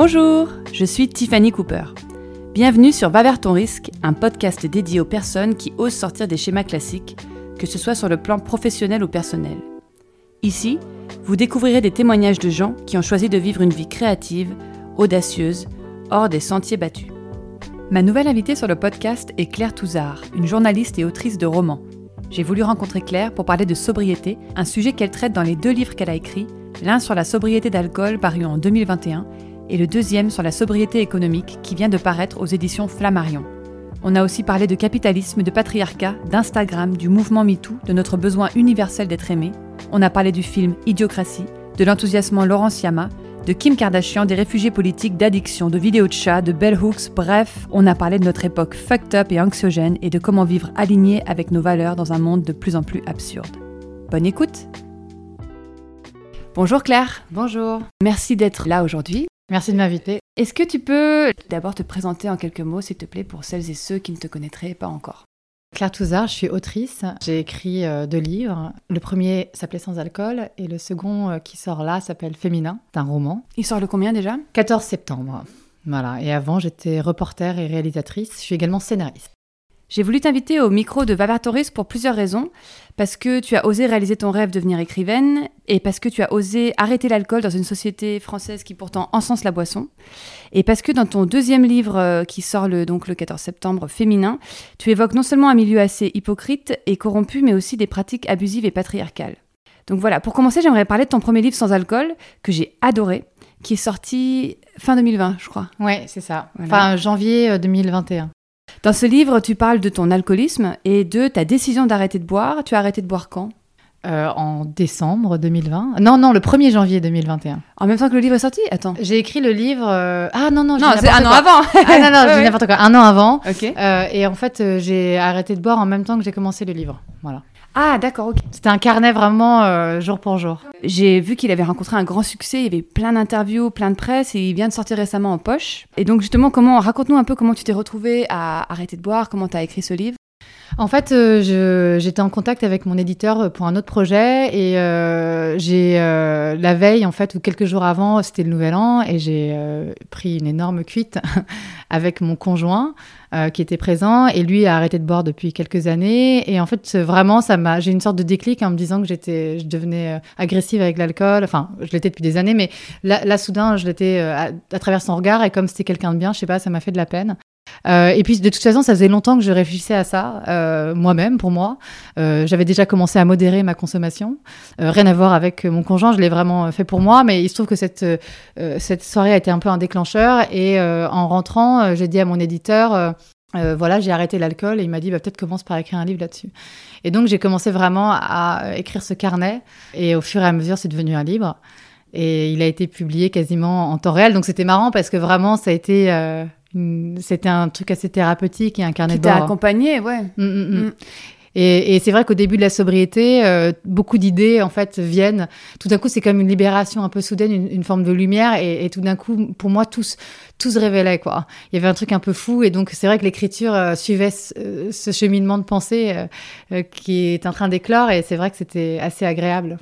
Bonjour, je suis Tiffany Cooper. Bienvenue sur Va vers ton risque, un podcast dédié aux personnes qui osent sortir des schémas classiques, que ce soit sur le plan professionnel ou personnel. Ici, vous découvrirez des témoignages de gens qui ont choisi de vivre une vie créative, audacieuse, hors des sentiers battus. Ma nouvelle invitée sur le podcast est Claire Touzard, une journaliste et autrice de romans. J'ai voulu rencontrer Claire pour parler de sobriété, un sujet qu'elle traite dans les deux livres qu'elle a écrits, l'un sur la sobriété d'alcool paru en 2021 et le deuxième sur la sobriété économique qui vient de paraître aux éditions Flammarion. On a aussi parlé de capitalisme, de patriarcat, d'Instagram, du mouvement MeToo, de notre besoin universel d'être aimé. On a parlé du film Idiocratie, de l'enthousiasmant Laurence Yama, de Kim Kardashian, des réfugiés politiques, d'addiction, de vidéos de chats, de bell hooks, bref, on a parlé de notre époque fucked up et anxiogène et de comment vivre aligné avec nos valeurs dans un monde de plus en plus absurde. Bonne écoute Bonjour Claire Bonjour Merci d'être là aujourd'hui. Merci de m'inviter. Est-ce que tu peux d'abord te présenter en quelques mots, s'il te plaît, pour celles et ceux qui ne te connaîtraient pas encore? Claire Touzard, je suis autrice. J'ai écrit euh, deux livres. Le premier s'appelait Sans alcool et le second euh, qui sort là s'appelle Féminin. C'est un roman. Il sort le combien déjà? 14 septembre. Voilà. Et avant, j'étais reporter et réalisatrice. Je suis également scénariste. J'ai voulu t'inviter au micro de Vavartoris pour plusieurs raisons. Parce que tu as osé réaliser ton rêve de devenir écrivaine et parce que tu as osé arrêter l'alcool dans une société française qui pourtant encense la boisson. Et parce que dans ton deuxième livre euh, qui sort le, donc le 14 septembre, Féminin, tu évoques non seulement un milieu assez hypocrite et corrompu, mais aussi des pratiques abusives et patriarcales. Donc voilà, pour commencer, j'aimerais parler de ton premier livre sans alcool, que j'ai adoré, qui est sorti fin 2020, je crois. Ouais, c'est ça. Enfin, janvier 2021. Dans ce livre, tu parles de ton alcoolisme et de ta décision d'arrêter de boire. Tu as arrêté de boire quand? Euh, en décembre 2020. Non, non, le 1er janvier 2021. En même temps que le livre est sorti? Attends. J'ai écrit le livre. euh, Ah non, non, Non, c'est un an avant. Ah non, non, j'ai ouais. n'importe quoi. Un an avant. Ok. Euh, et en fait, euh, j'ai arrêté de boire en même temps que j'ai commencé le livre. Voilà. Ah, d'accord, ok. C'était un carnet vraiment euh, jour pour jour. J'ai vu qu'il avait rencontré un grand succès, il y avait plein d'interviews, plein de presse, et il vient de sortir récemment en poche. Et donc justement, comment raconte-nous un peu comment tu t'es retrouvé à arrêter de boire, comment tu as écrit ce livre? En fait, euh, j'étais en contact avec mon éditeur pour un autre projet et euh, j'ai euh, la veille en fait ou quelques jours avant, c'était le Nouvel An et j'ai euh, pris une énorme cuite avec mon conjoint euh, qui était présent et lui a arrêté de boire depuis quelques années et en fait vraiment ça m'a j'ai une sorte de déclic en me disant que j'étais je devenais euh, agressive avec l'alcool. Enfin je l'étais depuis des années mais là, soudain je l'étais euh, à, à travers son regard et comme c'était quelqu'un de bien je sais pas ça m'a fait de la peine euh, et puis de toute façon, ça faisait longtemps que je réfléchissais à ça euh, moi-même, pour moi. Euh, J'avais déjà commencé à modérer ma consommation. Euh, rien à voir avec mon conjoint, je l'ai vraiment fait pour moi. Mais il se trouve que cette, euh, cette soirée a été un peu un déclencheur. Et euh, en rentrant, euh, j'ai dit à mon éditeur, euh, euh, voilà, j'ai arrêté l'alcool. Et il m'a dit, bah, peut-être commence par écrire un livre là-dessus. Et donc j'ai commencé vraiment à écrire ce carnet. Et au fur et à mesure, c'est devenu un livre. Et il a été publié quasiment en temps réel. Donc c'était marrant parce que vraiment, ça a été... euh, c'était un truc assez thérapeutique et un carnet Qui de bord. accompagné, ouais. Mm, mm, mm. Mm. Et, et c'est vrai qu'au début de la sobriété, euh, beaucoup d'idées en fait viennent. Tout d'un coup, c'est comme une libération un peu soudaine, une, une forme de lumière. Et, et tout d'un coup, pour moi, tout, se- tout se révélait quoi. Il y avait un truc un peu fou. Et donc, c'est vrai que l'écriture euh, suivait ce, euh, ce cheminement de pensée euh, qui est en train d'éclore. Et c'est vrai que c'était assez agréable.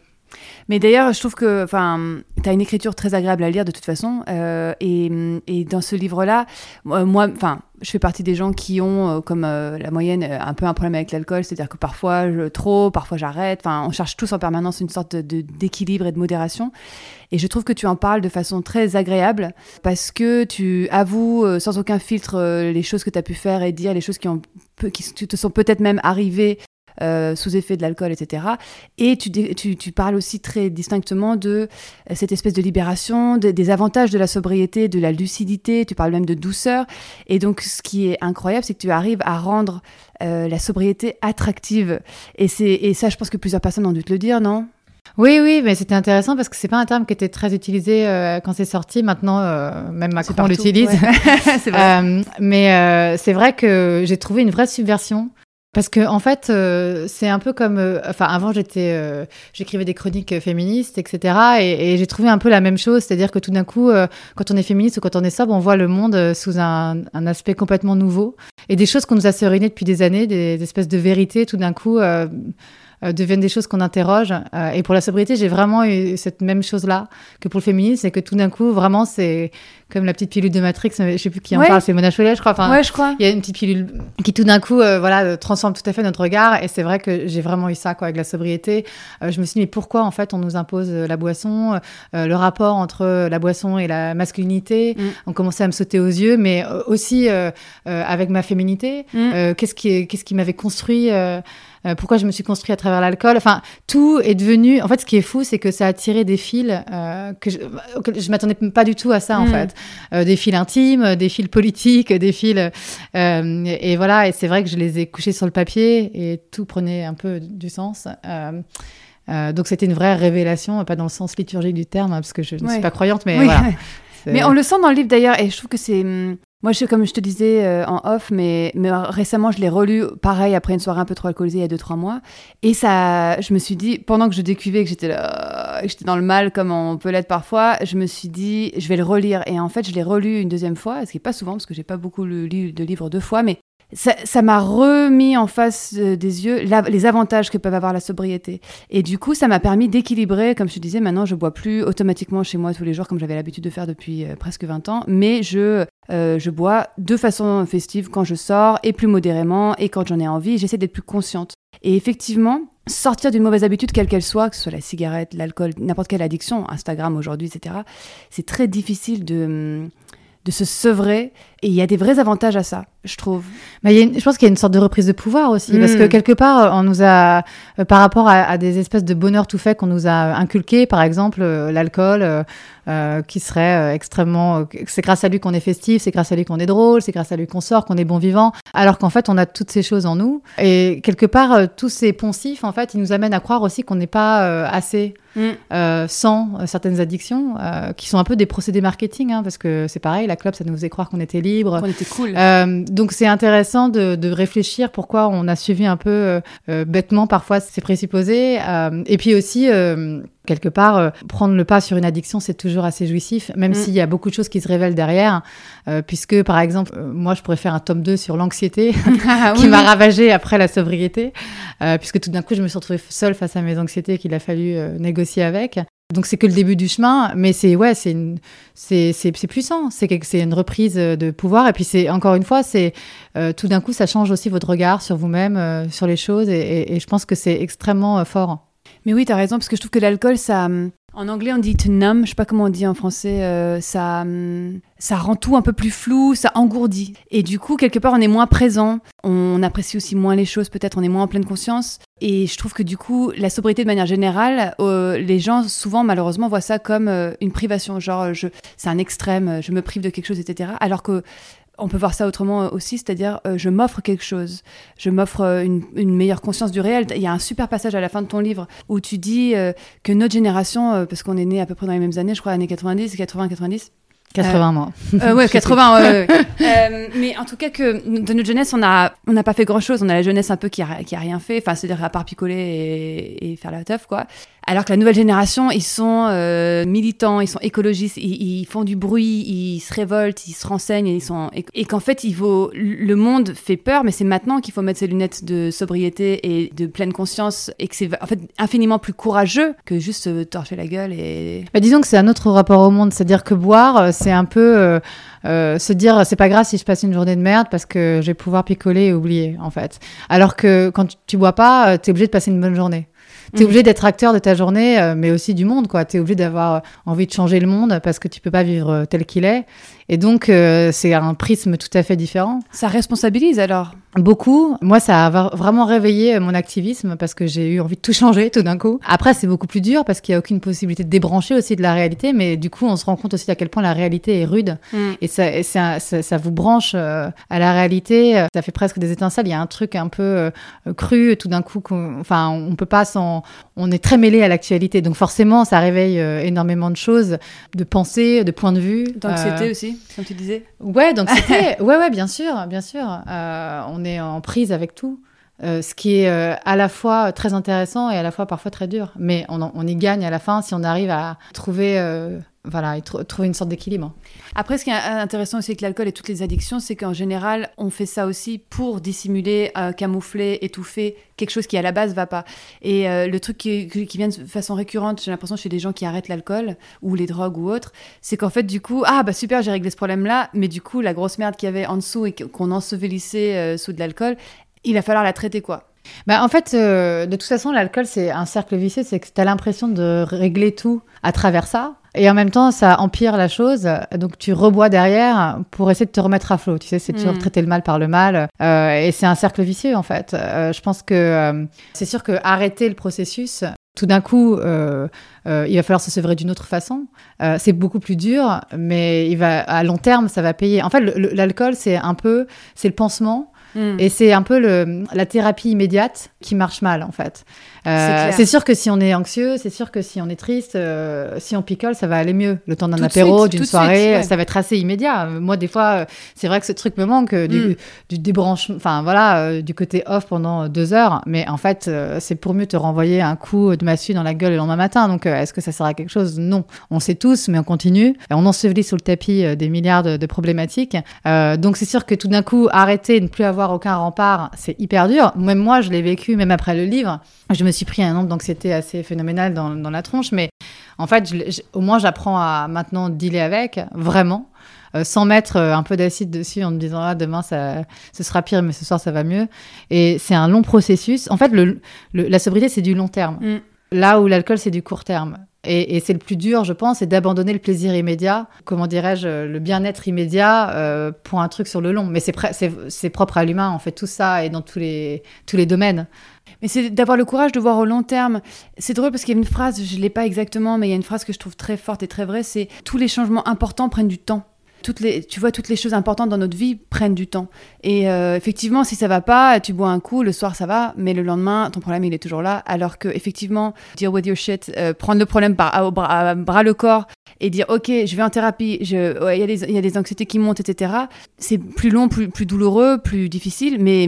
Mais d'ailleurs, je trouve que tu as une écriture très agréable à lire de toute façon. euh, et, dans ce livre-là, moi, enfin, je fais partie des gens qui ont, euh, comme euh, la moyenne, un peu un problème avec l'alcool. C'est-à-dire que parfois, je trop, parfois j'arrête. Enfin, on cherche tous en permanence une sorte de- d'équilibre et de modération. Et je trouve que tu en parles de façon très agréable parce que tu avoues sans aucun filtre les choses que tu as pu faire et dire, les choses qui, te sont peut-être même arrivées sous effet de l'alcool, etc. Et tu, tu, tu parles aussi très distinctement de euh, cette espèce de libération, de- des avantages de la sobriété, de la lucidité, tu parles même de douceur. Et donc, ce qui est incroyable, c'est que tu arrives à rendre euh, la sobriété attractive. Et, c'est, et ça, je pense que plusieurs personnes ont dû te le dire, non? Oui, oui, mais c'était intéressant parce que c'est pas un terme qui était très utilisé euh, quand c'est sorti. Maintenant, euh, même Macron l'utilise. ouais. c'est vrai. Euh, mais euh, c'est vrai que j'ai trouvé une vraie subversion. Parce que en fait, euh, c'est un peu comme, euh, enfin, avant euh, j'écrivais des chroniques féministes, etc. Et, j'ai trouvé un peu la même chose, c'est-à-dire que tout d'un coup, quand on est féministe ou quand on est sobre, on voit le monde sous un, un aspect complètement nouveau et des choses qu'on nous a serinées depuis des années, des, des espèces de vérités, tout d'un coup. Euh, euh, deviennent des choses qu'on interroge. Euh, et pour la sobriété, j'ai vraiment eu cette même chose-là que pour le féminisme, c'est que tout d'un coup, vraiment, c'est comme la petite pilule de Matrix, je sais plus qui en parle, c'est Mona Chollet, je crois. Enfin, ouais, je crois. Il y a une petite pilule qui tout d'un coup, euh, voilà, transforme tout à fait notre regard. Et c'est vrai que j'ai vraiment eu ça, quoi, avec la sobriété. je me suis dit, mais pourquoi en fait on nous impose la boisson, le rapport entre la boisson et la masculinité? Mm. On commençait à me sauter aux yeux, mais aussi avec ma féminité. Mm. qu'est-ce qui, qu'est-ce qui m'avait construit euh, pourquoi je me suis construit à travers l'alcool. Enfin, tout est devenu. En fait, ce qui est fou, c'est que ça a tiré des fils euh, que je, je m'attendais pas du tout à ça, en hmm. fait. Euh, des fils intimes, des fils politiques, des fils. et voilà, et c'est vrai que je les ai couchés sur le papier et tout prenait un peu du sens. donc c'était une vraie révélation, pas dans le sens liturgique du terme, hein, parce que je ne suis pas croyante, mais voilà. Mais on le sent dans le livre d'ailleurs, et je trouve que c'est hum, moi, je, comme je te disais euh, en off, mais, mais récemment, je l'ai relu, pareil, après une soirée un peu trop alcoolisée il y a 2-3 mois. Et ça, je me suis dit, pendant que je décuvais que j'étais là, que j'étais dans le mal comme on peut l'être parfois, je me suis dit, je vais le relire. Et en fait, je l'ai relu une deuxième fois, ce qui n'est pas souvent, parce que j'ai pas beaucoup lu de livres deux fois, mais ça m'a remis en face euh, des yeux les avantages que peuvent avoir la sobriété. Et du coup, ça m'a permis d'équilibrer, comme je te disais, maintenant je bois plus automatiquement chez moi tous les jours comme j'avais l'habitude de faire depuis euh, presque 20 ans, mais je, euh, je bois de façon festive quand je sors et plus modérément et quand j'en ai envie. J'essaie d'être plus consciente. Et effectivement, sortir d'une mauvaise habitude, quelle qu'elle soit, que ce soit la cigarette, l'alcool, n'importe quelle addiction, Instagram aujourd'hui, etc., c'est très difficile de, de se sevrer. Et il y a des vrais avantages à ça je trouve. Mais il y a je pense qu'il y a une sorte de reprise de pouvoir aussi, parce que hmm. quelque part, on nous a, euh, par rapport à, des espèces de bonheur tout fait qu'on nous a inculqué, par exemple euh, l'alcool, euh, qui serait extrêmement, c'est grâce à lui qu'on est festif, c'est grâce à lui qu'on est drôle, c'est grâce à lui qu'on sort, qu'on est bon vivant, alors qu'en fait on a toutes ces choses en nous, et quelque part tous ces poncifs, en fait, ils nous amènent à croire aussi qu'on n'est pas assez. Hmm. sans certaines addictions qui sont un peu des procédés marketing hein, parce que c'est pareil la club ça nous faisait croire qu'on était libre était cool donc c'est intéressant de, réfléchir pourquoi on a suivi un peu euh, euh, bêtement parfois ces présupposés. Euh, et puis aussi, quelque part, prendre le pas sur une addiction, c'est toujours assez jouissif, même mm. s'il y a beaucoup de choses qui se révèlent derrière. puisque, par exemple, moi, je pourrais faire un tome 2 sur l'anxiété ah qui m'a ravagée après la sobriété, puisque tout d'un coup, je me suis retrouvée seule face à mes anxiétés qu'il a fallu négocier avec. Donc c'est que le début du chemin, mais c'est ouais, c'est c'est c'est puissant. C'est c'est une reprise de pouvoir et puis c'est encore une fois, c'est euh, tout d'un coup ça change aussi votre regard sur vous-même, euh, sur les choses et, et, je pense que c'est extrêmement euh, fort. Mais oui, tu as raison parce que je trouve que l'alcool ça hum, en anglais, on dit numb, je sais pas comment on dit en français, euh, ça, hum, ça rend tout un peu plus flou, ça engourdit. Et du coup, quelque part, on est moins présent, on apprécie aussi moins les choses, peut-être, on est moins en pleine conscience. Et je trouve que du coup, la sobriété de manière générale, euh, les gens souvent, malheureusement, voient ça comme euh, une privation, genre, c'est un extrême, je me prive de quelque chose, etc. Alors que on peut voir ça autrement aussi, c'est-à-dire euh, je m'offre quelque chose, je m'offre euh, une, meilleure conscience du réel. Il y a un super passage à la fin de ton livre où tu dis euh, que notre génération, parce qu'on est né à peu près dans les mêmes années, je crois années 90, 80, 90, 80 mois. Euh, ouais, 80. Ouais, euh, mais en tout cas que de notre jeunesse, on a on n'a pas fait grand chose. On a la jeunesse un peu qui a, qui a rien fait. Enfin, c'est-à-dire à part picoler et, et, faire la teuf, quoi. Alors que la nouvelle génération, ils sont euh, militants, ils sont écologistes, ils, font du bruit, ils se révoltent, ils se renseignent, ils sont et, qu'en fait, il faut le monde fait peur, mais c'est maintenant qu'il faut mettre ses lunettes de sobriété et de pleine conscience et que c'est en fait infiniment plus courageux que juste se torcher la gueule et. Bah, disons que c'est un autre rapport au monde, c'est-à-dire que boire, c'est un peu euh, euh, se dire c'est pas grave si je passe une journée de merde parce que je vais pouvoir picoler et oublier en fait. Alors que quand tu, bois pas, euh, tu es obligé de passer une bonne journée. Tu es mm. obligé d'être acteur de ta journée, mais aussi du monde, quoi. Tu es obligé d'avoir envie de changer le monde parce que tu peux pas vivre tel qu'il est. Et donc, c'est un prisme tout à fait différent. Ça responsabilise alors? Beaucoup. Moi, ça a vraiment réveillé mon activisme parce que j'ai eu envie de tout changer tout d'un coup. Après, c'est beaucoup plus dur parce qu'il n'y a aucune possibilité de débrancher aussi de la réalité, mais du coup, on se rend compte aussi à quel point la réalité est rude mm. et, ça, ça, ça, vous branche euh, à la réalité. Ça fait presque des étincelles. Il y a un truc un peu euh, cru tout d'un coup. Enfin, on peut pas s'en. On est très mêlé à l'actualité, donc forcément, ça réveille euh, énormément de choses, de pensées, de points de vue. D'anxiété aussi, comme tu disais. Ouais, d'anxiété. ouais, ouais, bien sûr, bien sûr. on est en prise avec tout. Ce qui est à la fois très intéressant et à la fois parfois très dur. Mais on, y gagne à la fin si on arrive à trouver voilà, et trouver une sorte d'équilibre. Après, ce qui est intéressant aussi avec l'alcool et toutes les addictions, c'est qu'en général, on fait ça aussi pour dissimuler, euh, camoufler, étouffer quelque chose qui à la base va pas. Et euh, le truc qui, vient de façon récurrente, j'ai l'impression chez des gens qui arrêtent l'alcool ou les drogues ou autres, c'est qu'en fait, du coup, ah bah super, j'ai réglé ce problème-là, mais du coup, la grosse merde qu'il y avait en dessous et qu'on ensevelissait euh, sous de l'alcool, il va falloir la traiter quoi. Bah, en fait, de toute façon, l'alcool, c'est un cercle vicieux, c'est que tu as l'impression de régler tout à travers ça. Et en même temps, ça empire la chose. Donc, tu rebois derrière pour essayer de te remettre à flot. Tu sais, c'est toujours mm. traiter le mal par le mal. Euh, et c'est un cercle vicieux, en fait. Euh, je pense que euh, c'est sûr que arrêter le processus, tout d'un coup, il va falloir se sevrer d'une autre façon. c'est beaucoup plus dur, mais il va, à long terme, ça va payer. En fait, l'alcool, c'est un peu, c'est le pansement Et c'est un peu le, la thérapie immédiate qui marche mal, en fait. Euh, c'est sûr que si on est anxieux, c'est sûr que si on est triste, euh, si on picole, ça va aller mieux. Le temps d'un apéro, d'une soirée, ça va être assez immédiat. Moi, des fois, euh, c'est vrai que ce truc me manque du, mm. du débranchement, enfin voilà, du côté off pendant deux heures. Mais en fait, c'est pour mieux te renvoyer un coup de massue dans la gueule le lendemain matin. Donc, est-ce que ça sert à quelque chose? Non. On sait tous, mais on continue. On ensevelit sous le tapis des milliards de, de problématiques. donc, c'est sûr que tout d'un coup, arrêter, ne plus avoir aucun rempart, c'est hyper dur. Même moi, je l'ai vécu, même après le livre. Je me suis pris un nombre d'anxiété assez phénoménal dans, la tronche, mais en fait, au moins, j'apprends à maintenant dealer avec, vraiment. Euh, sans mettre euh, un peu d'acide dessus en me disant ah, demain ça, ce sera pire mais ce soir ça va mieux et c'est un long processus en fait le, la sobriété c'est du long terme mm. là où l'alcool c'est du court terme et, c'est le plus dur, je pense, c'est d'abandonner le plaisir immédiat, comment dirais-je, le bien-être immédiat euh, pour un truc sur le long. Mais c'est propre à l'humain, on fait tout ça et dans tous les, tous les domaines. Mais c'est d'avoir le courage de voir au long terme. C'est drôle parce qu'il y a une phrase, je ne l'ai pas exactement, mais il y a une phrase que je trouve très forte et très vraie, c'est tous les changements importants prennent du temps toutes les, tu vois, toutes les choses importantes dans notre vie prennent du temps. Et euh, effectivement, si ça va pas, tu bois un coup, le soir ça va, mais le lendemain, ton problème il est toujours là. Alors que effectivement, deal with your shit, euh, prendre le problème par à, bras, le corps et dire ok, je vais en thérapie, il y, y, a des anxiétés qui montent, etc. C'est plus long, plus, plus douloureux, plus difficile, mais,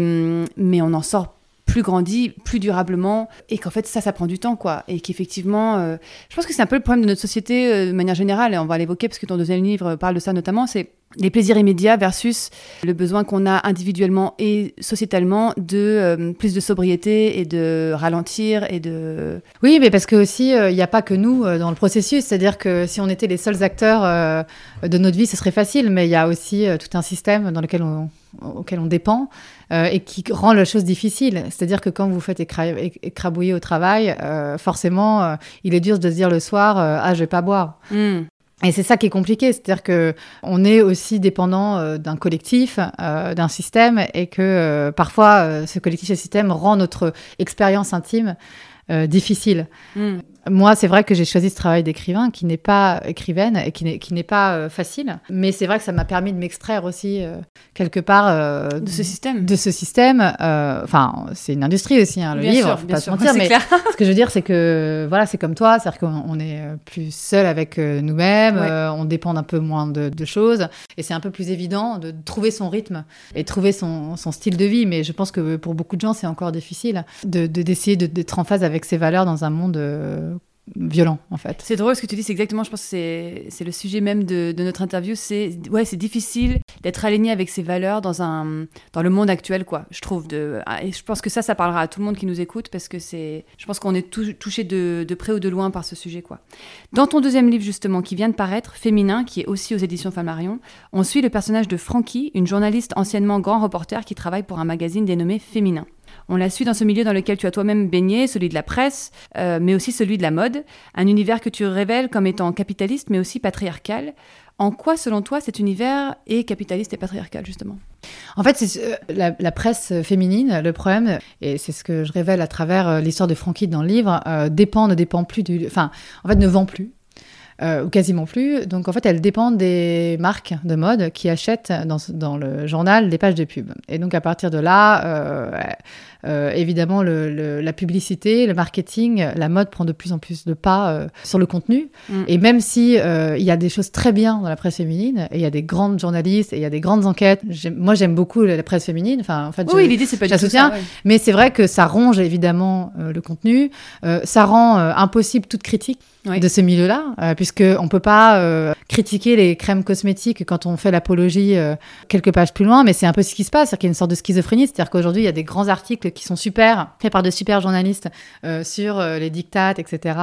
mais on en sort plus grandi, plus durablement, et qu'en fait ça, ça prend du temps, quoi, et qu'effectivement, euh, je pense que c'est un peu le problème de notre société euh, de manière générale, et on va l'évoquer parce que ton deuxième livre parle de ça notamment, c'est les plaisirs immédiats versus le besoin qu'on a individuellement et sociétalement de euh, plus de sobriété et de ralentir et de... Oui, mais parce que aussi, il n'y a pas que nous dans le processus. C'est-à-dire que si on était les seuls acteurs de notre vie, ce serait facile, mais il y a aussi tout un système dans lequel on, auquel on dépend euh, et qui rend la chose difficile. C'est-à-dire que quand vous faites écrabouiller au travail, euh, forcément, euh, il est dur de se dire le soir ah je vais pas boire. Hmm. Et c'est ça qui est compliqué, c'est-à-dire que on est aussi dépendant d'un collectif, d'un système, et que parfois ce collectif et ce système rend notre expérience intime difficile. Hmm. Moi, c'est vrai que j'ai choisi ce travail d'écrivain qui n'est pas écrivaine et qui n'est, qui n'est pas euh, facile. Mais c'est vrai que ça m'a permis de m'extraire aussi euh, quelque part euh, de ce système. De ce système. Enfin, c'est une industrie aussi, hein, le bien livre. Sûr, bien pas sûr. mentir, mais ce que je veux dire, c'est que voilà, c'est comme toi, c'est-à-dire qu'on est plus seul avec nous-mêmes, on dépend un peu moins de, choses, et c'est un peu plus évident de trouver son rythme et trouver son, son, style de vie. Mais je pense que pour beaucoup de gens, c'est encore difficile de, d'essayer d'être en phase avec ses valeurs dans un monde violent en fait. C'est drôle ce que tu dis, c'est exactement, je pense que c'est le sujet même de, notre interview, c'est ouais, c'est difficile d'être aligné avec ses valeurs dans un dans le monde actuel quoi, je trouve de ah, et je pense que ça ça parlera à tout le monde qui nous écoute parce que c'est je pense qu'on est touché de, près ou de loin par ce sujet quoi. Dans ton deuxième livre justement qui vient de paraître, Féminin, qui est aussi aux éditions Flammarion, on suit le personnage de Frankie, une journaliste anciennement grand reporter qui travaille pour un magazine dénommé Féminin. On la suit dans ce milieu dans lequel tu as toi-même baigné, celui de la presse, euh, mais aussi celui de la mode, un univers que tu révèles comme étant capitaliste, mais aussi patriarcal. En quoi, selon toi, cet univers est capitaliste et patriarcal, justement? En fait, c'est euh, la, presse féminine, le problème, et c'est ce que je révèle à travers euh, l'histoire de Frankie dans le livre, dépend, ne dépend plus du... Enfin, en fait, ne vend plus. Ou quasiment plus. Donc en fait, elle dépend des marques de mode qui achètent dans, dans, le journal des pages de pub. Et donc à partir de là, euh, évidemment, le, la publicité, le marketing, la mode prend de plus en plus de pas euh, sur le contenu. Mm. Et même si il y a des choses très bien dans la presse féminine, et il y a des grandes journalistes, et il y a des grandes enquêtes. Moi, j'aime beaucoup la presse féminine. Enfin, en fait, oui, l'idée c'est pas du tout ça. Mais c'est vrai que ça ronge évidemment le contenu. ça rend impossible toute critique de ce milieu-là, euh, puisque on peut pas euh, critiquer les crèmes cosmétiques quand on fait l'apologie euh, quelques pages plus loin, mais c'est un peu ce qui se passe, c'est-à-dire qu'il y a une sorte de schizophrénie, c'est-à-dire qu'aujourd'hui il y a des grands articles qui sont super, faits par de super journalistes sur les dictates, etc.,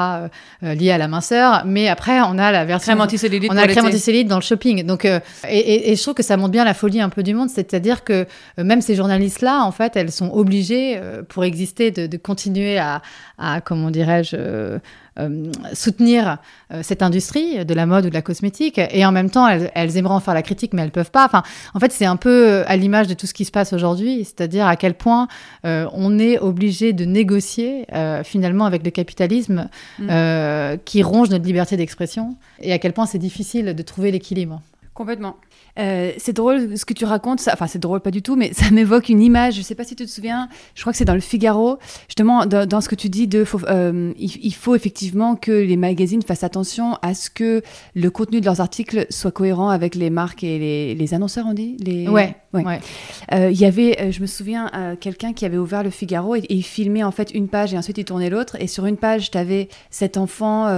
liés à la minceur, mais après on a la version crème anticellulite, on a la crème anticellulite dans le shopping, donc et, et, je trouve que ça montre bien la folie un peu du monde, c'est-à-dire que même ces journalistes-là, en fait, elles sont obligées pour exister de, de continuer à, à comment dirais-je euh, soutenir euh, cette industrie de la mode ou de la cosmétique, et en même temps, elles, aimeraient en faire la critique, mais elles peuvent pas. Enfin, en fait, c'est un peu euh, à l'image de tout ce qui se passe aujourd'hui, c'est-à-dire à quel point on est obligé de négocier finalement avec le capitalisme mm. qui ronge notre liberté d'expression, et à quel point c'est difficile de trouver l'équilibre. Complètement. Euh, c'est drôle ce que tu racontes, ça, enfin c'est drôle pas du tout, mais ça m'évoque une image, je sais pas si tu te souviens, je crois que c'est dans le Figaro, justement dans, ce que tu dis, de, euh, il, faut effectivement que les magazines fassent attention à ce que le contenu de leurs articles soit cohérent avec les marques et les, annonceurs, on dit les... Ouais, ouais. Euh, il y avait, je me souviens, quelqu'un qui avait ouvert le Figaro et, il filmait en fait une page et ensuite il tournait l'autre, et sur une page, tu avais cet enfant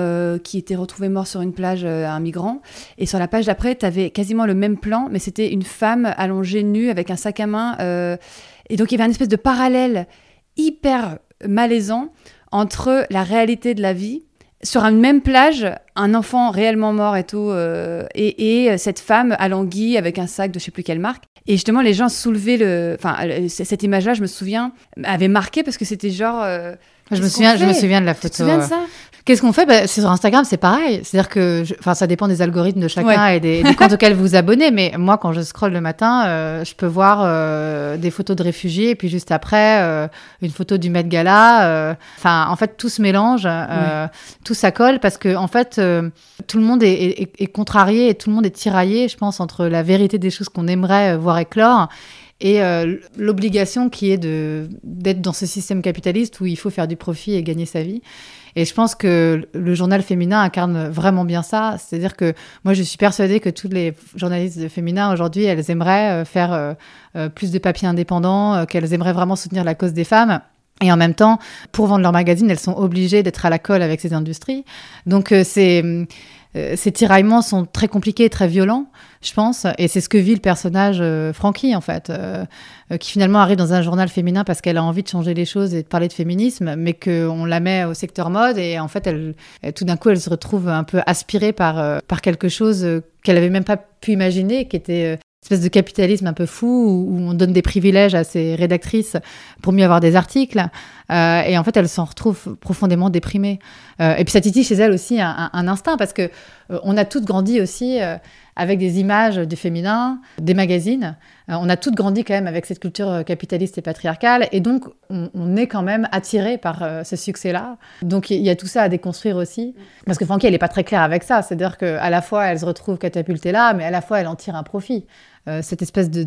qui était retrouvé mort sur une plage, un migrant, et sur la page d'après, tu avais quasiment le même plan mais c'était une femme allongée nue avec un sac à main. Euh, et donc il y avait un espèce de parallèle hyper malaisant entre la réalité de la vie sur une même plage, un enfant réellement mort et tout, euh, et, cette femme alanguie avec un sac de je sais plus quelle marque. Et justement, les gens soulevaient le. Enfin, cette image-là, je me souviens, avait marqué parce que c'était genre. Euh, je me souviens, je me souviens de la photo. Tu te souviens de ça? Qu'est-ce qu'on fait? Bah, Sur Instagram, c'est pareil. C'est-à-dire que, enfin, ça dépend des algorithmes de chacun et des, comptes auxquels vous vous abonnez. Mais moi, quand je scrolle le matin, euh, je peux voir euh, des photos de réfugiés et puis juste après, euh, une photo du Met Gala. Enfin, en fait, tout se mélange, tout s'accole parce que, en fait, tout le monde est, est, est, contrarié et tout le monde est tiraillé, je pense, entre la vérité des choses qu'on aimerait voir éclore et l'obligation qui est d'être dans ce système capitaliste où il faut faire du profit et gagner sa vie. Et je pense que le journal féminin incarne vraiment bien ça. C'est-à-dire que moi, je suis persuadée que toutes les journalistes féminins aujourd'hui, elles aimeraient euh, faire euh, euh, plus de papiers indépendants, qu'elles aimeraient vraiment soutenir la cause des femmes. Et en même temps, pour vendre leur magazine, elles sont obligées d'être à la colle avec ces industries. Donc, c'est euh, ces tiraillements sont très compliqués et très violents, je pense. Et c'est ce que vit le personnage euh, Frankie, en fait, euh, qui finalement arrive dans un journal féminin parce qu'elle a envie de changer les choses et de parler de féminisme, mais qu'on la met au secteur mode. Et en fait, elle, tout d'un coup, elle se retrouve un peu aspirée par, par quelque chose qu'elle n'avait même pas pu imaginer, qui était espèce de capitalisme un peu fou où, on donne des privilèges à ces rédactrices pour mieux avoir des articles. Euh, et en fait, elles s'en retrouvent profondément déprimées. Euh, et puis ça titille chez elles aussi un, instinct parce que euh, on a toutes grandi aussi avec des images du féminin, des magazines. On a toutes grandi quand même avec cette culture capitaliste et patriarcale. Et donc, on, est quand même attiré par ce succès-là. Donc, il y a tout ça à déconstruire aussi. Parce que Francky, elle n'est pas très claire avec ça. C'est-à-dire qu'à la fois, elle se retrouve catapultée là, mais à la fois, elle en tire un profit. Euh, cette espèce de,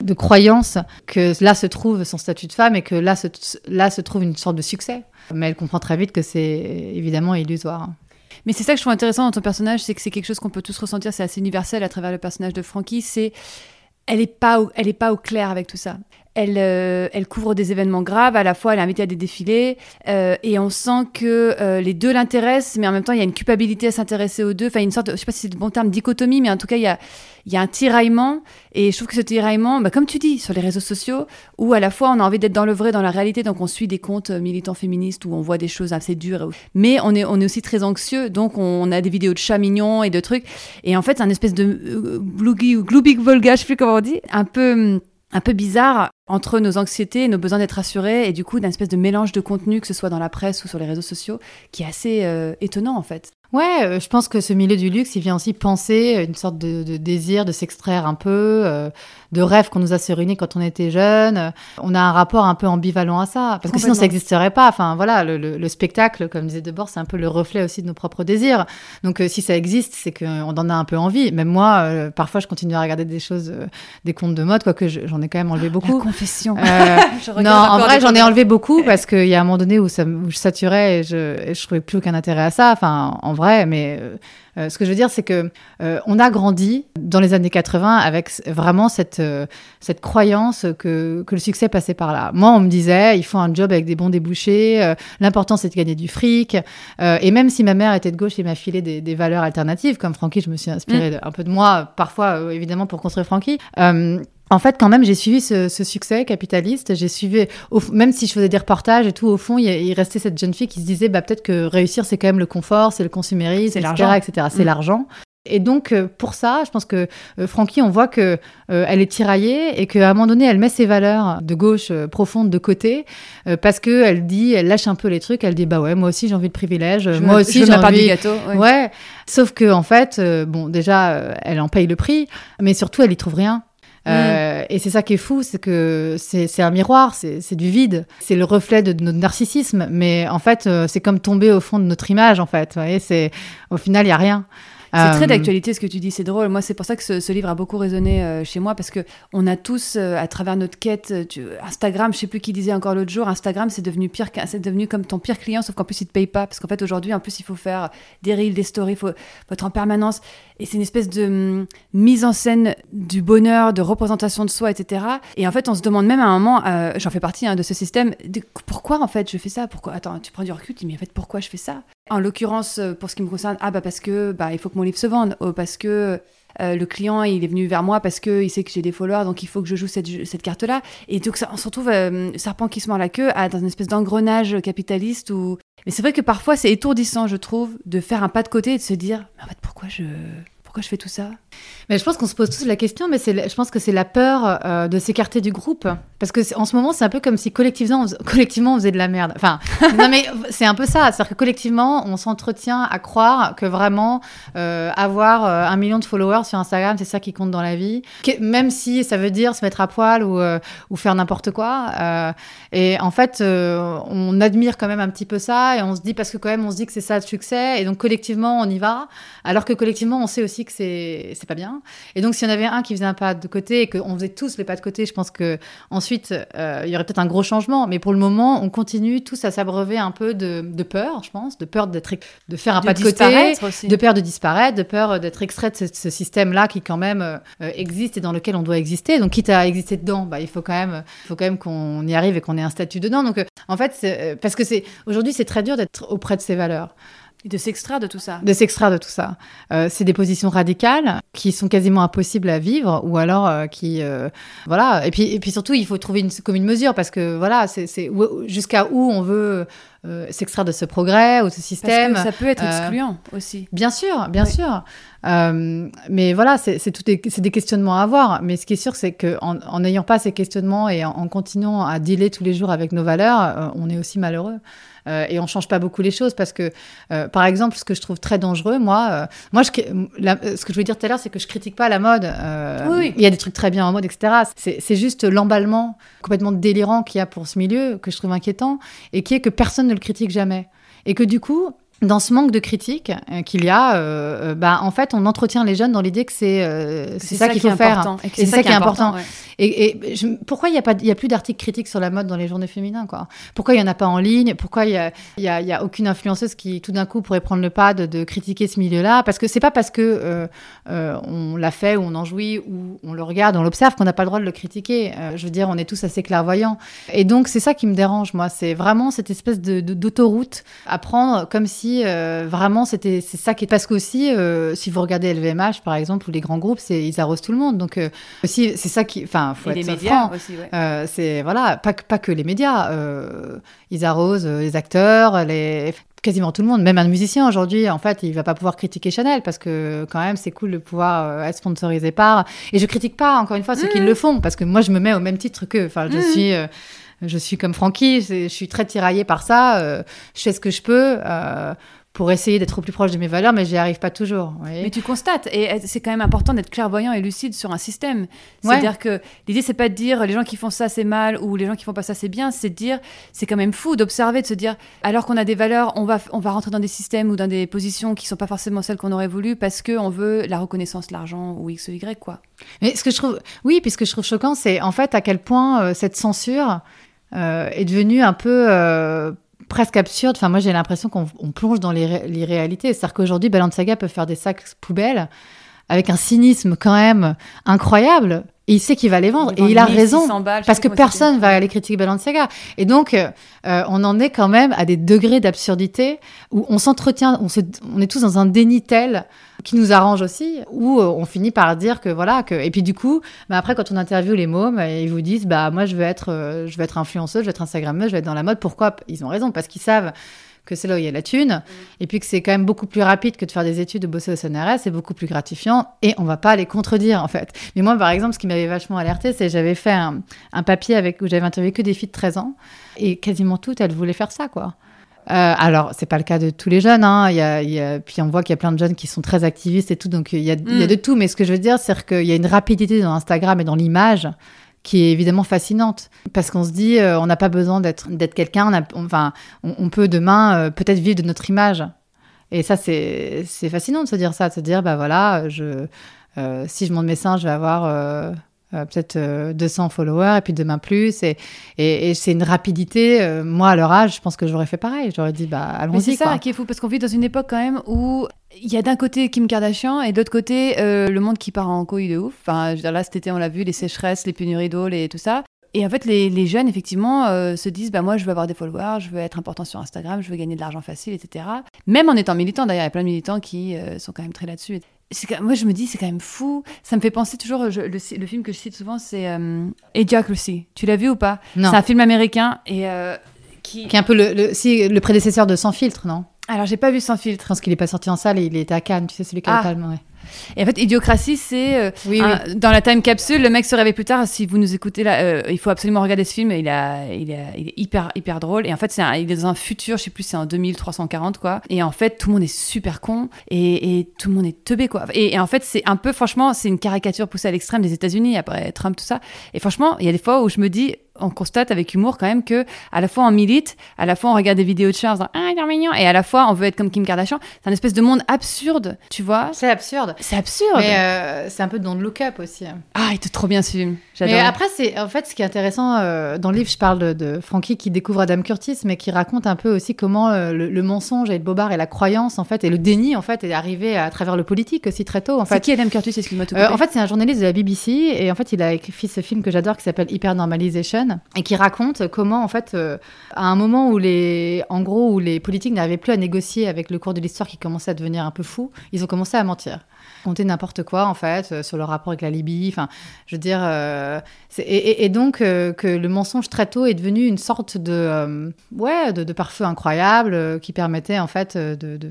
de, croyance que là se trouve son statut de femme et que là se, là se trouve une sorte de succès. Mais elle comprend très vite que c'est évidemment illusoire. Mais c'est ça que je trouve intéressant dans ton personnage, c'est que c'est quelque chose qu'on peut tous ressentir, c'est assez universel à travers le personnage de Frankie, c'est elle est pas elle est pas au clair avec tout ça. Elle, euh, elle couvre des événements graves, à la fois elle est invitée à des défilés, euh, et on sent que les deux l'intéressent, mais en même temps il y a une culpabilité à s'intéresser aux deux, enfin une sorte, de, je sais pas si c'est le bon terme, dichotomie, mais en tout cas il y a, y a un tiraillement. Et je trouve que ce tiraillement, bah, comme tu dis, sur les réseaux sociaux, où à la fois on a envie d'être dans le vrai, dans la réalité, donc on suit des comptes euh, militants féministes où on voit des choses assez dures. Mais on est, on est aussi très anxieux, donc on a des vidéos de chats mignons et de trucs. Et en fait, c'est un espèce de euh, glooby ou volga, je sais plus comment on dit, un peu un peu bizarre entre nos anxiétés nos besoins d'être rassurés et du coup d'un espèce de mélange de contenu que ce soit dans la presse ou sur les réseaux sociaux qui est assez euh, étonnant en fait. Ouais, euh, je pense que ce milieu du luxe, il vient aussi penser une sorte de, désir de s'extraire un peu, euh, de rêve qu'on nous a sérénés quand on était jeune. On a un rapport un peu ambivalent à ça, parce que sinon ça n'existerait pas. Enfin voilà, le, le, le, spectacle, comme disait Debord, c'est un peu le reflet aussi de nos propres désirs. Donc euh, si ça existe, c'est qu'on en a un peu envie. Même moi, euh, parfois, je continue à regarder des choses, euh, des contes de mode, quoique j'en ai quand même enlevé beaucoup. La confession. non, en vrai, j'en ai enlevé beaucoup parce qu'il y a un moment donné où, ça, où je saturais et je, et je trouvais plus aucun intérêt à ça. Enfin, en vrai, mais euh, ce que je veux dire, c'est que euh, on a grandi dans les années 80 avec vraiment cette, euh, cette croyance que, que le succès passait par là. Moi, on me disait, il faut un job avec des bons débouchés, l'important c'est de gagner du fric. et même si ma mère était de gauche et m'a filé des, des, valeurs alternatives, comme Francky, je me suis inspirée mmh. un peu de moi, parfois évidemment pour construire Francky en fait, quand même, j'ai suivi ce, ce, succès capitaliste. J'ai suivi, au, même si je faisais des reportages et tout, au fond, il, il restait cette jeune fille qui se disait, bah, peut-être que réussir, c'est quand même le confort, c'est le consumérisme, c'est l'argent, etc. C'est mmh. l'argent. Et donc, euh, pour ça, je pense que euh, Francky, on voit que euh, elle est tiraillée et qu'à un moment donné, elle met ses valeurs de gauche euh, profondes de côté euh, parce que elle dit, elle lâche un peu les trucs. Elle dit, bah ouais, moi aussi j'ai envie de privilèges. Moi me, aussi j'ai envie. du gâteau. Ouais. ouais. Sauf que en fait, bon, déjà, elle en paye le prix, mais surtout, elle y trouve rien. Euh, et c'est ça qui est fou, c'est que c'est un miroir, c'est du vide, c'est le reflet de, de, notre narcissisme. Mais en fait, euh, c'est comme tomber au fond de notre image, en fait. Vous voyez, au final, il y a rien. C'est très d'actualité ce que tu dis, c'est drôle. Moi, c'est pour ça que ce, ce, livre a beaucoup résonné euh, chez moi parce que on a tous, euh, à travers notre quête, tu, Instagram, je sais plus qui disait encore l'autre jour, Instagram, c'est devenu pire, c'est devenu comme ton pire client, sauf qu'en plus il te paye pas parce qu'en fait aujourd'hui, en plus il faut faire des reels, des stories, il faut, faut, être en permanence et c'est une espèce de hum, mise en scène du bonheur, de représentation de soi, etc. Et en fait, on se demande même à un moment, euh, j'en fais partie hein, de ce système, pourquoi en fait je fais ça? Pourquoi? Attends, tu prends du recul, tu dis mais en fait pourquoi je fais ça? En l'occurrence, pour ce qui me concerne, ah bah parce que bah il faut que mon livre se vende, oh, parce que euh, le client il est venu vers moi parce que il sait que j'ai des followers, donc il faut que je joue cette, carte-là. Et donc on se retrouve euh, serpent qui se mord la queue à, dans une espèce d'engrenage capitaliste où. Mais c'est vrai que parfois c'est étourdissant, je trouve, de faire un pas de côté et de se dire, mais en fait pourquoi je pourquoi je fais tout ça mais Je pense qu'on se pose tous la question, mais je pense que c'est la peur euh, de s'écarter du groupe. Parce que en ce moment, c'est un peu comme si collectivement on, faisait de la merde. Enfin, non mais c'est un peu ça. C'est-à-dire que collectivement, on s'entretient à croire que vraiment euh, avoir euh, un million de followers sur Instagram, c'est ça qui compte dans la vie. Même si ça veut dire se mettre à poil ou, ou faire n'importe quoi. Et en fait, on admire quand même un petit peu ça et on se dit, parce que quand même, on se dit que c'est ça le succès. Et donc collectivement, on y va. Alors que collectivement, on sait aussi que c'est pas bien. Et donc, s'il y en avait un qui faisait un pas de côté et qu'on faisait tous les pas de côté, je pense que ensuite, euh, il y aurait peut-être un gros changement. Mais pour le moment, on continue tous à s'abreuver un peu de, de, peur, je pense, de peur d'être, de faire un de pas de côté, aussi. de peur de disparaître, de peur d'être extrait de ce, ce système-là qui quand même euh, existe et dans lequel on doit exister. Donc, quitte à exister dedans, bah, il faut quand même, faut quand même qu'on y arrive et qu'on ait un statut dedans. Donc, euh, en fait, parce que c'est aujourd'hui, c'est très dur d'être auprès de ces valeurs. Et de s'extraire de tout ça. De s'extraire de tout ça. Euh, c'est des positions radicales qui sont quasiment impossibles à vivre ou alors euh, qui. Euh, voilà. Et puis, et puis surtout, il faut trouver une commune mesure parce que voilà, c'est jusqu'à où on veut. S'extraire de ce progrès ou de ce système. Parce que ça peut être excluant aussi. Bien sûr, bien sûr. mais voilà, c'est tout des, des questionnements à avoir. Mais ce qui est sûr, c'est qu'en n'ayant pas ces questionnements et en, en, continuant à dealer tous les jours avec nos valeurs, on est aussi malheureux. Euh, et on change pas beaucoup les choses parce que, euh, par exemple, ce que je trouve très dangereux, moi, euh, moi, je, la, ce que je voulais dire tout à l'heure, c'est que je critique pas la mode. oui. Il y a des trucs très bien en mode, etc. C'est juste l'emballement complètement délirant qu'il y a pour ce milieu que je trouve inquiétant et qui est que personne ne le critique jamais. Et que du coup, dans ce manque de critique euh, qu'il y a, euh, bah, en fait, on entretient les jeunes dans l'idée que c'est euh, ça, ça qu'il faut faire. Et c'est ça, ça, qui est important. Ouais. Et, et je, pourquoi il n'y a, pas, y a plus d'articles critiques sur la mode dans les journaux féminins quoi? Pourquoi il n'y en a pas en ligne? Pourquoi il n'y a, y a, y a, aucune influenceuse qui, tout d'un coup, pourrait prendre le pas de, de critiquer ce milieu-là? Parce que c'est pas parce que euh, euh, on l'a fait ou on en jouit ou on le regarde, on l'observe qu'on n'a pas le droit de le critiquer. Euh, je veux dire, on est tous assez clairvoyants. Et donc, c'est ça qui me dérange, moi. C'est vraiment cette espèce d'autoroute de, à prendre comme si euh, vraiment c'était c'est ça qui est parce qu'aussi euh, si vous regardez LVMH par exemple ou les grands groupes c'est ils arrosent tout le monde donc euh, aussi c'est ça qui enfin faut Et être les franc médias aussi, ouais. Euh, c'est voilà pas pas que les médias ils arrosent les acteurs les quasiment tout le monde, même un musicien aujourd'hui, en fait, il va pas pouvoir critiquer Chanel parce que quand même c'est cool de pouvoir euh, être sponsorisé par. Et je critique pas encore une fois ceux mmh. qui le font parce que moi je me mets au même titre qu'eux. Enfin, je mmh. suis euh, je suis comme Francky, je suis très tiraillée par ça. Euh, je fais ce que je peux. Euh, pour essayer d'être au plus proche de mes valeurs, mais j'y arrive pas toujours. Mais tu constates, et c'est quand même important d'être clairvoyant et lucide sur un système. C'est-à-dire que l'idée, c'est pas de dire les gens qui font ça, c'est mal, ou les gens qui font pas ça, c'est bien, c'est de dire, c'est quand même fou d'observer, de se dire, alors qu'on a des valeurs, on va, on va rentrer dans des systèmes ou dans des positions qui sont pas forcément celles qu'on aurait voulu parce qu'on veut la reconnaissance, l'argent ou X ou Y, quoi. Mais ce que je trouve, oui, puis ce que je trouve choquant, c'est en fait à quel point euh, cette censure euh, est devenue un peu. Euh, presque absurde. Enfin, moi, j'ai l'impression qu'on plonge dans les, réalités. C'est-à-dire qu'aujourd'hui, Balenciaga peut faire des sacs poubelles avec un cynisme quand même incroyable. Et il sait qu'il va les vendre. et il a raison. parce que personne va aller critiquer Balenciaga. Et donc, euh, on en est quand même à des degrés d'absurdité où on s'entretient, on, on est tous dans un déni tel qui nous arrange aussi, où euh, on finit par dire que voilà que et puis du coup, bah après quand on interviewe les mômes, euh, ils vous disent bah moi je veux être je veux être influenceuse, je veux être instagrammeuse, je veux être dans la mode. Pourquoi? Ils ont raison parce qu'ils savent que c'est là où il y a la thune, mm. et puis que c'est quand même beaucoup plus rapide que de faire des études, de bosser au CNRS, c'est beaucoup plus gratifiant, et on va pas les contredire en fait. Mais moi, par exemple, ce qui m'avait vachement alerté, c'est j'avais fait un, papier avec où j'avais interviewé que des filles de 13 ans, et quasiment toutes, elles voulaient faire ça, quoi. Euh, alors, c'est pas le cas de tous les jeunes. Hein. Il y a, il y a, puis on voit qu'il y a plein de jeunes qui sont très activistes et tout. Donc, il y a, il y a mm. de tout. Mais ce que je veux dire, c'est qu'il y a une rapidité dans Instagram et dans l'image qui est évidemment fascinante. Parce qu'on se dit euh, on n'a pas besoin d'être d'être quelqu'un on enfin on, peut demain euh, peut-être vivre de notre image. Et ça c'est c'est fascinant de se dire ça de se dire bah voilà je euh, si je monte mes seins je vais avoir euh, peut-être 200 euh, followers et puis demain plus. Et, et, c'est une rapidité. Euh, moi, à leur âge, je pense que j'aurais fait pareil. J'aurais dit, bah, allons-y. C'est ça qui est fou parce qu'on vit dans une époque quand même où il y a d'un côté Kim Kardashian et de l'autre côté le monde qui part en couille de ouf. Enfin, je veux dire, là, cet été, on l'a vu, les sécheresses, les pénuries d'eau et tout ça. Et en fait, les, les jeunes, effectivement, se disent bah, Moi, je veux avoir des followers, je veux être important sur Instagram, je veux gagner de l'argent facile, etc. Même en étant militant, d'ailleurs, il y a plein de militants qui sont quand même très là-dessus moi je me dis c'est quand même fou. Ça me fait penser toujours le, film que je cite souvent c'est euh, Idiocracy. Tu l'as vu ou pas? C'est un film américain et euh, qui... qui est un peu le, si, le prédécesseur de Sans filtre non? Alors j'ai pas vu Sans filtre. Je pense qu'il est pas sorti en salle et il était à Cannes tu sais celui qui a ah. ouais. Et en fait, Idiocratie, c'est euh, oui, dans la time capsule. Le mec se réveille plus tard. Si vous nous écoutez là, euh, il faut absolument regarder ce film. Il, a, il, est hyper, hyper drôle. Et en fait, c'est il est dans un futur, je sais plus, c'est en 2340 quoi. Et en fait, tout le monde est super con et, tout le monde est teubé quoi. Et, en fait, c'est un peu, franchement, c'est une caricature poussée à l'extrême des États-Unis après Trump tout ça. Et franchement, il y a des fois où je me dis on constate avec humour quand même que à la fois on milite, à la fois on regarde des vidéos de chats en ah il est mignon et à la fois on veut être comme Kim Kardashian. C'est un espèce de monde absurde, tu vois. C'est absurde. C'est absurde. Mais euh, c'est un peu dans le look up aussi. Ah, il était trop bien ce film. Mais après c'est en fait ce qui est intéressant euh, dans le livre, je parle de, Frankie qui découvre Adam Curtis, mais qui raconte un peu aussi comment euh, le, mensonge et le bobard et la croyance en fait et le déni en fait est arrivé à travers le politique aussi très tôt. En fait. C'est qui Adam Curtis? Excuse-moi tout. en fait c'est un journaliste de la BBC et en fait il a écrit ce film que j'adore qui s'appelle Hyper Et qui raconte comment, en fait, euh, à un moment où les, en gros, où les politiques n'arrivaient plus à négocier avec le cours de l'histoire qui commençait à devenir un peu fou, ils ont commencé à mentir compter n'importe quoi en fait euh, sur le rapport avec la Libye. Enfin, je veux dire, euh, et, donc que le mensonge très tôt est devenu une sorte de ouais de, de pare-feu incroyable qui permettait en fait de, de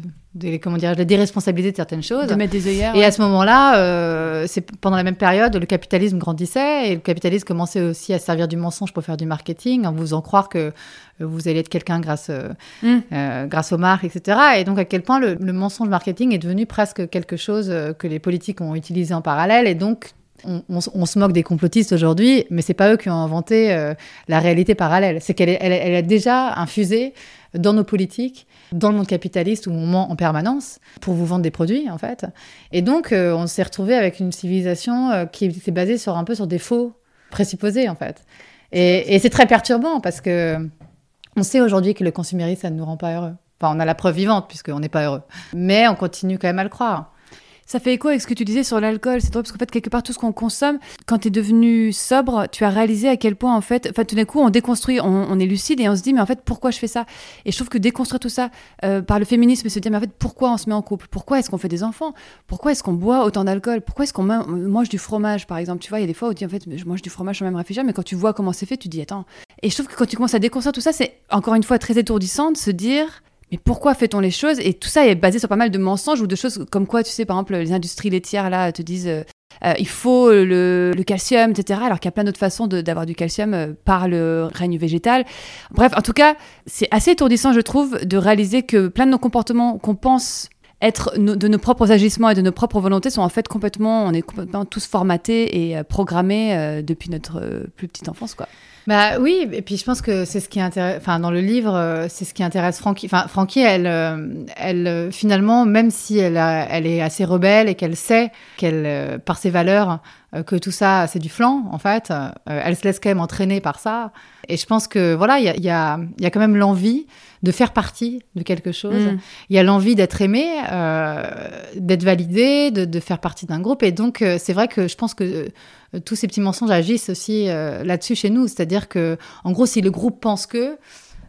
comment dire, la déresponsabilité de certaines choses. De mettre des œillères. Et à ce moment-là, euh, c'est pendant la même période, le capitalisme grandissait et le capitalisme commençait aussi à servir du mensonge pour faire du marketing, en vous faisant croire que euh, vous allez être quelqu'un grâce, euh, mm. grâce aux marques, etc. Et donc à quel point le, mensonge marketing est devenu presque quelque chose que les politiques ont utilisé en parallèle. Et donc on, se moque des complotistes aujourd'hui, mais c'est pas eux qui ont inventé la réalité parallèle. C'est qu'elle elle a déjà infusé dans nos politiques, dans le monde capitaliste où on ment en permanence pour vous vendre des produits en fait. Et donc euh, on s'est retrouvé avec une civilisation euh, qui était basée sur un peu sur des faux présupposés en fait. Et, et c'est très perturbant parce que on sait aujourd'hui que le consumérisme ça ne nous rend pas heureux. Enfin, on a la preuve vivante puisqu'on n'est pas heureux. Mais on continue quand même à le croire. Ça fait écho avec ce que tu disais sur l'alcool. C'est drôle parce qu'en fait, quelque part, tout ce qu'on consomme, quand tu es devenu sobre, tu as réalisé à quel point, en fait, enfin, tout d'un coup, on déconstruit, on, est lucide et on se dit, mais en fait, pourquoi je fais ça? Et je trouve que déconstruire tout ça euh, par le féminisme, se dire, mais en fait, pourquoi on se met en couple? Pourquoi est-ce qu'on fait des enfants? Pourquoi est-ce qu'on boit autant d'alcool? Pourquoi est-ce qu'on mange du fromage, par exemple? Tu vois, il y a des fois où tu dis, en fait, je mange du fromage sans même réfléchir, mais quand tu vois comment c'est fait, tu dis, attends. Et je trouve que quand tu commences à déconstruire tout ça, c'est encore une fois très étourdissant de se dire, mais pourquoi fait-on les choses? Et tout ça est basé sur pas mal de mensonges ou de choses comme quoi, tu sais, par exemple, les industries laitières là te disent euh, euh, il faut le, calcium, etc. Alors qu'il y a plein d'autres façons d'avoir du calcium euh, par le règne végétal. Bref, en tout cas, c'est assez étourdissant, je trouve, de réaliser que plein de nos comportements qu'on pense être de nos propres agissements et de nos propres volontés sont en fait complètement, on est complètement tous formatés et programmés depuis notre plus petite enfance, quoi. Bah oui, et puis je pense que c'est ce qui intéresse, enfin dans le livre, euh, c'est ce qui intéresse Frankie. Enfin Frankie, elle, euh, elle euh, finalement, même si elle, elle est assez rebelle et qu'elle sait qu'elle, par ses valeurs, que tout ça c'est du flanc en fait, elle se laisse quand même entraîner par ça. Et je pense que voilà, il y a, y, a, y a, quand même l'envie de faire partie de quelque chose. Mm. Il y a l'envie d'être aimé, d'être validé, de, de, faire partie d'un groupe. Et donc c'est vrai que je pense que euh, tous ces petits mensonges agissent aussi euh, là-dessus chez nous. C'est-à-dire que, en gros, si le groupe pense que,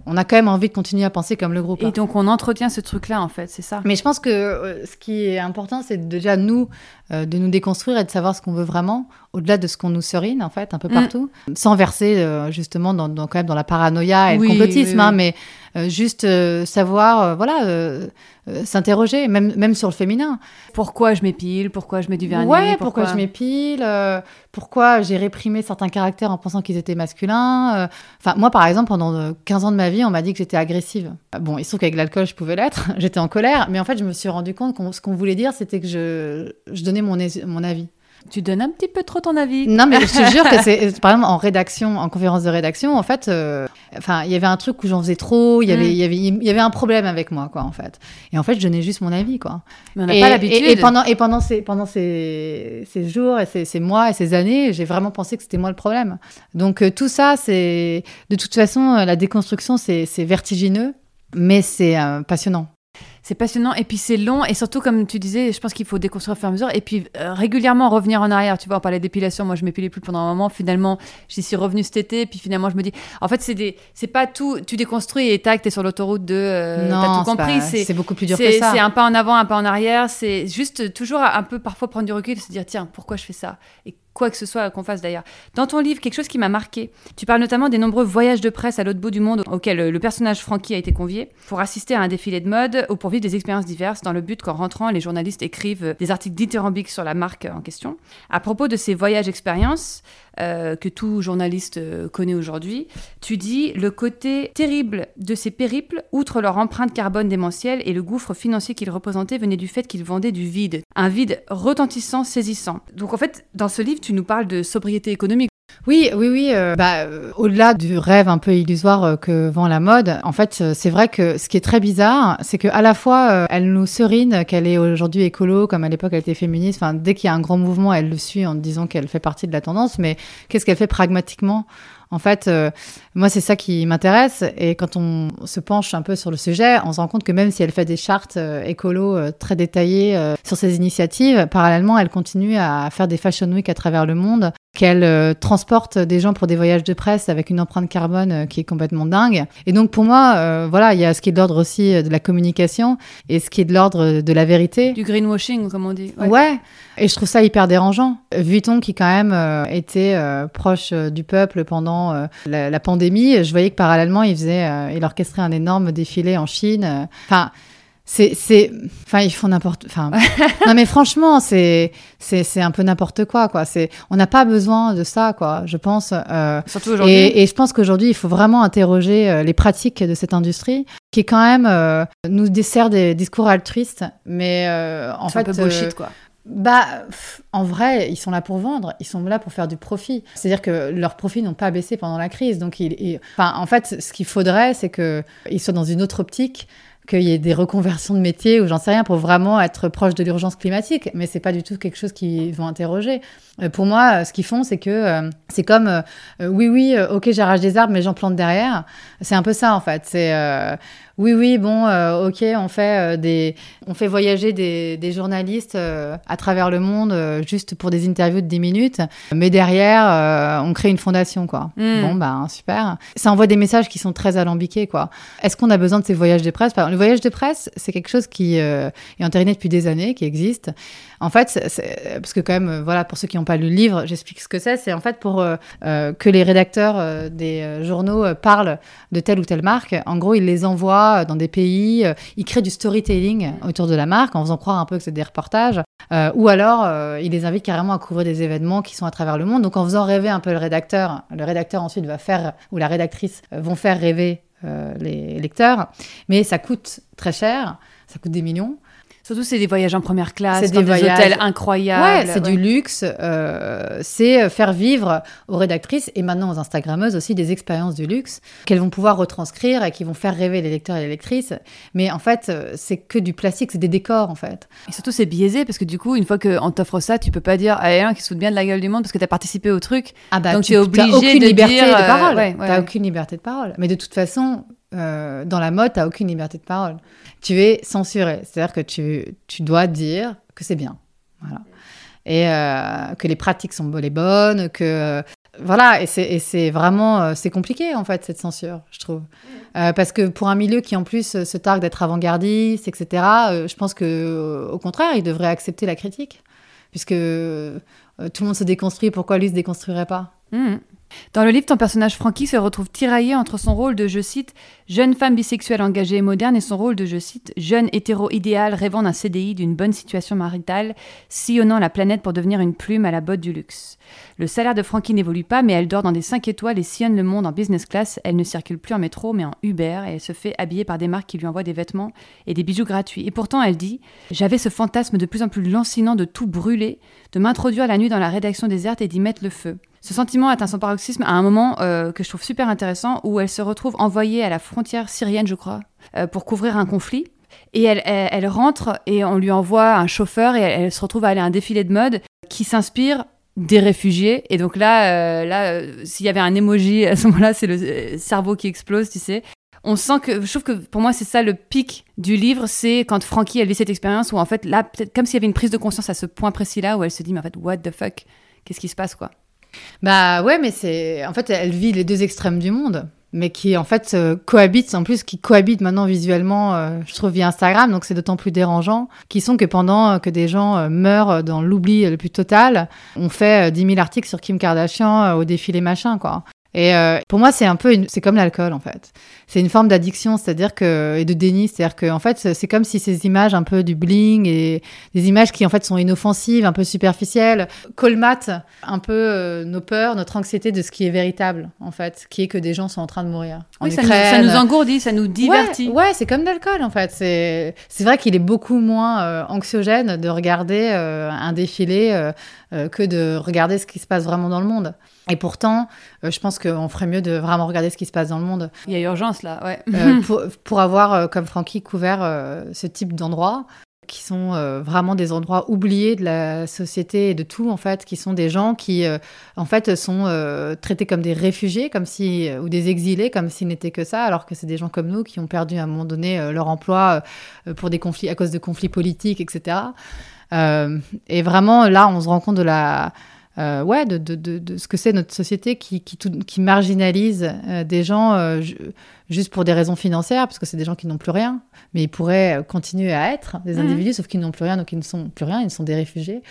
on a quand même envie de continuer à penser comme le groupe. Et hein. donc on entretient ce truc-là en fait, c'est ça? Mais je pense que euh, ce qui est important, c'est déjà nous de nous déconstruire et de savoir ce qu'on veut vraiment, au-delà de ce qu'on nous serine en fait un peu mm. partout, sans verser justement dans, quand même dans la paranoïa et le complotisme, hein, mais euh, juste euh, savoir, euh, voilà, s'interroger, même, même sur le féminin. Pourquoi je m'épile? Pourquoi je mets du vernis? Ouais, pourquoi, je m'épile? Pourquoi j'ai réprimé certains caractères en pensant qu'ils étaient masculins? Enfin, moi, par exemple, pendant 15 ans de ma vie, on m'a dit que j'étais agressive. Bon, il se trouve qu'avec l'alcool, je pouvais l'être. j'étais en colère, mais en fait, je me suis rendu compte que ce qu'on voulait dire, c'était que je, je donnais mon, mon avis. Tu donnes un petit peu trop ton avis. Non, mais je te jure que c'est, par exemple, en rédaction, en conférence de rédaction, en fait, euh, enfin, il y avait un truc où j'en faisais trop, il y avait, mm. il y avait, il y avait un problème avec moi, quoi, en fait. Et en fait, je donnais juste mon avis, quoi. Mais on n'a pas l'habitude. Et, pendant, et pendant ces, pendant ces, ces jours et ces, ces mois et ces années, j'ai vraiment pensé que c'était moi le problème. Donc, euh, tout ça, c'est, de toute façon, la déconstruction, c'est, vertigineux, mais c'est euh, passionnant c'est passionnant et puis c'est long et surtout comme tu disais je pense qu'il faut déconstruire au fur et à mesure et puis euh, régulièrement revenir en arrière tu vois on parlait d'épilation moi je m'épilais plus pendant un moment finalement j'y suis revenue cet été puis finalement je me dis en fait c'est des c'est pas tout tu déconstruis et tac t'es sur l'autoroute de euh, t'as tout compris c'est beaucoup plus dur que ça. c'est un pas en avant un pas en arrière c'est juste toujours un peu parfois prendre du recul et se dire tiens pourquoi je fais ça? Et quoi que ce soit qu'on fasse d'ailleurs. Dans ton livre, quelque chose qui m'a marqué, tu parles notamment des nombreux voyages de presse à l'autre bout du monde auxquels le personnage Frankie a été convié pour assister à un défilé de mode ou pour vivre des expériences diverses dans le but qu'en rentrant, les journalistes écrivent des articles dithyrambiques sur la marque en question. À propos de ces voyages-expériences, euh, que tout journaliste euh, connaît aujourd'hui, tu dis le côté terrible de ces périples, outre leur empreinte carbone démentielle et le gouffre financier qu'ils représentaient, venait du fait qu'ils vendaient du vide. Un vide retentissant, saisissant. Donc en fait, dans ce livre, tu nous parles de sobriété économique. Oui, oui, oui. Euh, bah, euh, au-delà du rêve un peu illusoire euh, que vend la mode, en fait, c'est vrai que ce qui est très bizarre, c'est que à la fois, elle nous serine qu'elle est aujourd'hui écolo, comme à l'époque elle était féministe. Enfin, dès qu'il y a un grand mouvement, elle le suit en disant qu'elle fait partie de la tendance. Mais qu'est-ce qu'elle fait pragmatiquement? En fait, moi, c'est ça qui m'intéresse. Et quand on se penche un peu sur le sujet, on se rend compte que même si elle fait des chartes euh, écolo très détaillées sur ses initiatives, parallèlement, elle continue à faire des fashion week à travers le monde, qu'elle transporte des gens pour des voyages de presse avec une empreinte carbone qui est complètement dingue. Et donc, pour moi, voilà, il y a ce qui est de l'ordre aussi de la communication et ce qui est de l'ordre de la vérité. Du greenwashing, comme on dit. Ouais. ouais. Et je trouve ça hyper dérangeant. Vuitton, qui quand même était proche du peuple pendant euh, la, pandémie, je voyais que parallèlement, il faisait, euh, il orchestrait un énorme défilé en Chine. Enfin, c'est, c'est, enfin, ils font n'importe, enfin, non mais franchement, c'est, c'est, c'est un peu n'importe quoi, quoi. C'est, on n'a pas besoin de ça, quoi. Je pense. Euh, Surtout aujourd'hui. Et, je pense qu'aujourd'hui, il faut vraiment interroger les pratiques de cette industrie, qui quand même nous dessert des discours altruistes, mais en fait, un peu bullshit, quoi. Bah, en vrai, ils sont là pour vendre, ils sont là pour faire du profit. C'est-à-dire que leurs profits n'ont pas baissé pendant la crise. Donc, il, enfin, en fait, ce qu'il faudrait, c'est qu'ils soient dans une autre optique, qu'il y ait des reconversions de métiers ou j'en sais rien pour vraiment être proche de l'urgence climatique. Mais c'est pas du tout quelque chose qu'ils vont interroger. Euh, pour moi, ce qu'ils font, c'est que euh, c'est comme euh, oui, oui, ok, j'arrache des arbres, mais j'en plante derrière. C'est un peu ça en fait. C'est oui, oui, bon, ok, on fait des, on fait voyager des, des journalistes à travers le monde juste pour des interviews de 10 minutes, mais derrière, on crée une fondation, quoi. Hmm. Bon, ben super. Ça envoie des messages qui sont très alambiqués, quoi. Est-ce qu'on a besoin de ces voyages de presse? Le voyage de presse, c'est quelque chose qui est entériné depuis des années, qui existe. En fait, parce que quand même, voilà, pour ceux qui n'ont pas lu le livre, j'explique ce que c'est. C'est en fait pour euh, euh, que les rédacteurs euh, des journaux parlent de telle ou telle marque. En gros, ils les envoient dans des pays. Il crée du storytelling autour de la marque en faisant croire un peu que c'est des reportages. ou alors, il les invite carrément à couvrir des événements qui sont à travers le monde. Donc, en faisant rêver un peu le rédacteur, le rédacteur ensuite va faire, ou la rédactrice vont faire rêver les lecteurs. Mais ça coûte très cher, ça coûte des millions. Surtout, c'est des voyages en première classe, c'est des, voyages... hôtels incroyables. Ouais, c'est du luxe. Euh, c'est faire vivre aux rédactrices et maintenant aux Instagrammeuses aussi des expériences du luxe qu'elles vont pouvoir retranscrire et qui vont faire rêver les lecteurs et les lectrices. Mais en fait, euh, c'est que du plastique, c'est des décors en fait. Et surtout, c'est biaisé parce que du coup, une fois qu'on t'offre ça, tu peux pas dire à un qui se fout bien de la gueule du monde parce que tu as participé au truc. Ah bah, Donc tu es obligé aucune de liberté dire, de euh, parole. Ouais, ouais, t'as aucune liberté de parole. Mais de toute façon, euh, dans la mode, tu n'as aucune liberté de parole. Tu es censuré. C'est-à-dire que tu, tu, dois dire que c'est bien. Voilà. Et euh, que les pratiques sont les bonnes, que. Euh, voilà, et c'est vraiment. c'est compliqué, en fait, cette censure, je trouve. parce que pour un milieu qui, en plus, se targue d'être avant-gardiste, etc., je pense que au contraire, il devrait accepter la critique. Puisque tout le monde se déconstruit, pourquoi lui se déconstruirait pas? Mmh. Dans le livre, ton personnage Frankie se retrouve tiraillé entre son rôle de, je cite, jeune femme bisexuelle engagée et moderne et son rôle de, je cite, jeune hétéro idéal rêvant d'un CDI, d'une bonne situation maritale, sillonnant la planète pour devenir une plume à la botte du luxe. Le salaire de Frankie n'évolue pas, mais elle dort dans des 5 étoiles et sillonne le monde en business class. Elle ne circule plus en métro, mais en Uber, et elle se fait habiller par des marques qui lui envoient des vêtements et des bijoux gratuits. Et pourtant, elle dit J'avais ce fantasme de plus en plus lancinant de tout brûler, de m'introduire la nuit dans la rédaction déserte et d'y mettre le feu. Ce sentiment atteint son paroxysme à un moment euh, que je trouve super intéressant où elle se retrouve envoyée à la frontière syrienne, je crois, euh, pour couvrir un conflit. Et elle, elle, rentre et on lui envoie un chauffeur et elle, se retrouve à aller à un défilé de mode qui s'inspire des réfugiés. Et donc là, euh, là s'il y avait un emoji à ce moment-là, c'est le cerveau qui explose, tu sais. On sent que, je trouve que pour moi, c'est ça le pic du livre, c'est quand Frankie, elle vit cette expérience où en fait, là, peut-être comme s'il y avait une prise de conscience à ce point précis-là, où elle se dit, mais en fait, what the fuck, qu'est-ce qui se passe, quoi? Bah ouais, mais c'est. En fait, elle vit les deux extrêmes du monde, mais qui en fait euh, cohabitent, en plus, qui cohabitent maintenant visuellement, euh, je trouve, via Instagram, donc c'est d'autant plus dérangeant, qui sont que pendant euh, que des gens meurent dans l'oubli le plus total, on fait 10 000 articles sur Kim Kardashian au défilé machin, quoi. Et pour moi, c'est un peu, c'est comme l'alcool en fait c'est une forme d'addiction, c'est-à-dire que et de déni, c'est-à-dire que en fait c'est comme si ces images un peu du bling et des images qui en fait sont inoffensives, un peu superficielles, colmatent un peu euh, nos peurs, notre anxiété de ce qui est véritable en fait, qui est que des gens sont en train de mourir. Oui, ça, nous, ça, nous, engourdit, ça nous divertit. Ouais, c'est comme l'alcool en fait. C'est c'est vrai qu'il est beaucoup moins euh, anxiogène de regarder euh, un défilé que de regarder ce qui se passe vraiment dans le monde. Et pourtant, je pense qu'on ferait mieux de vraiment regarder ce qui se passe dans le monde. Il y a urgence là, ouais. Euh, pour, pour, avoir, euh, comme Francky, couvert euh, ce type d'endroits qui sont vraiment des endroits oubliés de la société et de tout en fait, qui sont des gens qui en fait sont traités comme des réfugiés, comme si ou des exilés, comme s'ils n'étaient que ça, alors que c'est des gens comme nous qui ont perdu à un moment donné leur emploi pour des conflits à cause de conflits politiques, etc. et vraiment là, on se rend compte de la euh, ouais, de, de, de, ce que c'est notre société qui, qui, qui marginalise euh, des gens euh, juste pour des raisons financières, parce que c'est des gens qui n'ont plus rien, mais ils pourraient continuer à être des mhm. individus, sauf qu'ils n'ont plus rien, donc ils ne sont plus rien, ils sont des réfugiés.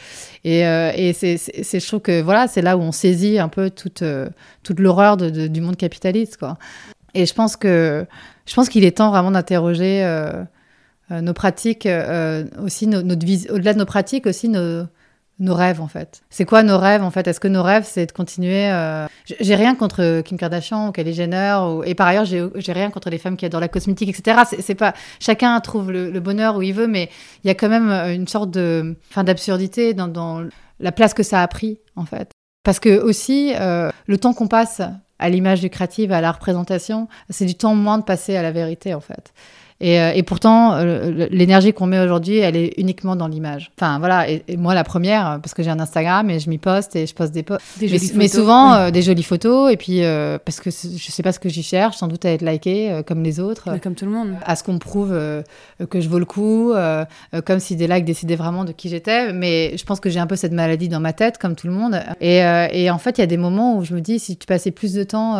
Et, et c'est, je trouve que voilà, c'est là où on saisit un peu toute, toute l'horreur du monde capitaliste, quoi. Et je pense que je pense qu'il est temps vraiment d'interroger nos pratiques aussi, notre au-delà de nos pratiques aussi nos nos rêves en fait. C'est quoi nos rêves en fait? Est-ce que nos rêves c'est de continuer euh... J'ai rien contre Kim Kardashian ou Kylie Jenner et par ailleurs j'ai rien contre les femmes qui adorent la cosmétique etc. C'est pas chacun trouve le, bonheur où il veut mais il y a quand même une sorte de fin d'absurdité dans, dans, la place que ça a pris en fait. Parce que aussi euh, le temps qu'on passe à l'image du créatif, à la représentation, c'est du temps moins de passer à la vérité en fait. Et, euh, et pourtant, euh, l'énergie qu'on met aujourd'hui, elle est uniquement dans l'image. Enfin, voilà. Et, moi, la première, parce que j'ai un Instagram et je m'y poste et je poste des posts. Mais, mais, souvent, euh, des jolies photos. Et puis, parce que je sais pas ce que j'y cherche, sans doute à être liké comme les autres. comme tout le monde. À ce qu'on prouve que je vaux le coup, comme si des likes décidaient vraiment de qui j'étais. Mais je pense que j'ai un peu cette maladie dans ma tête, comme tout le monde. Et, et en fait, il y a des moments où je me dis, si tu passais plus de temps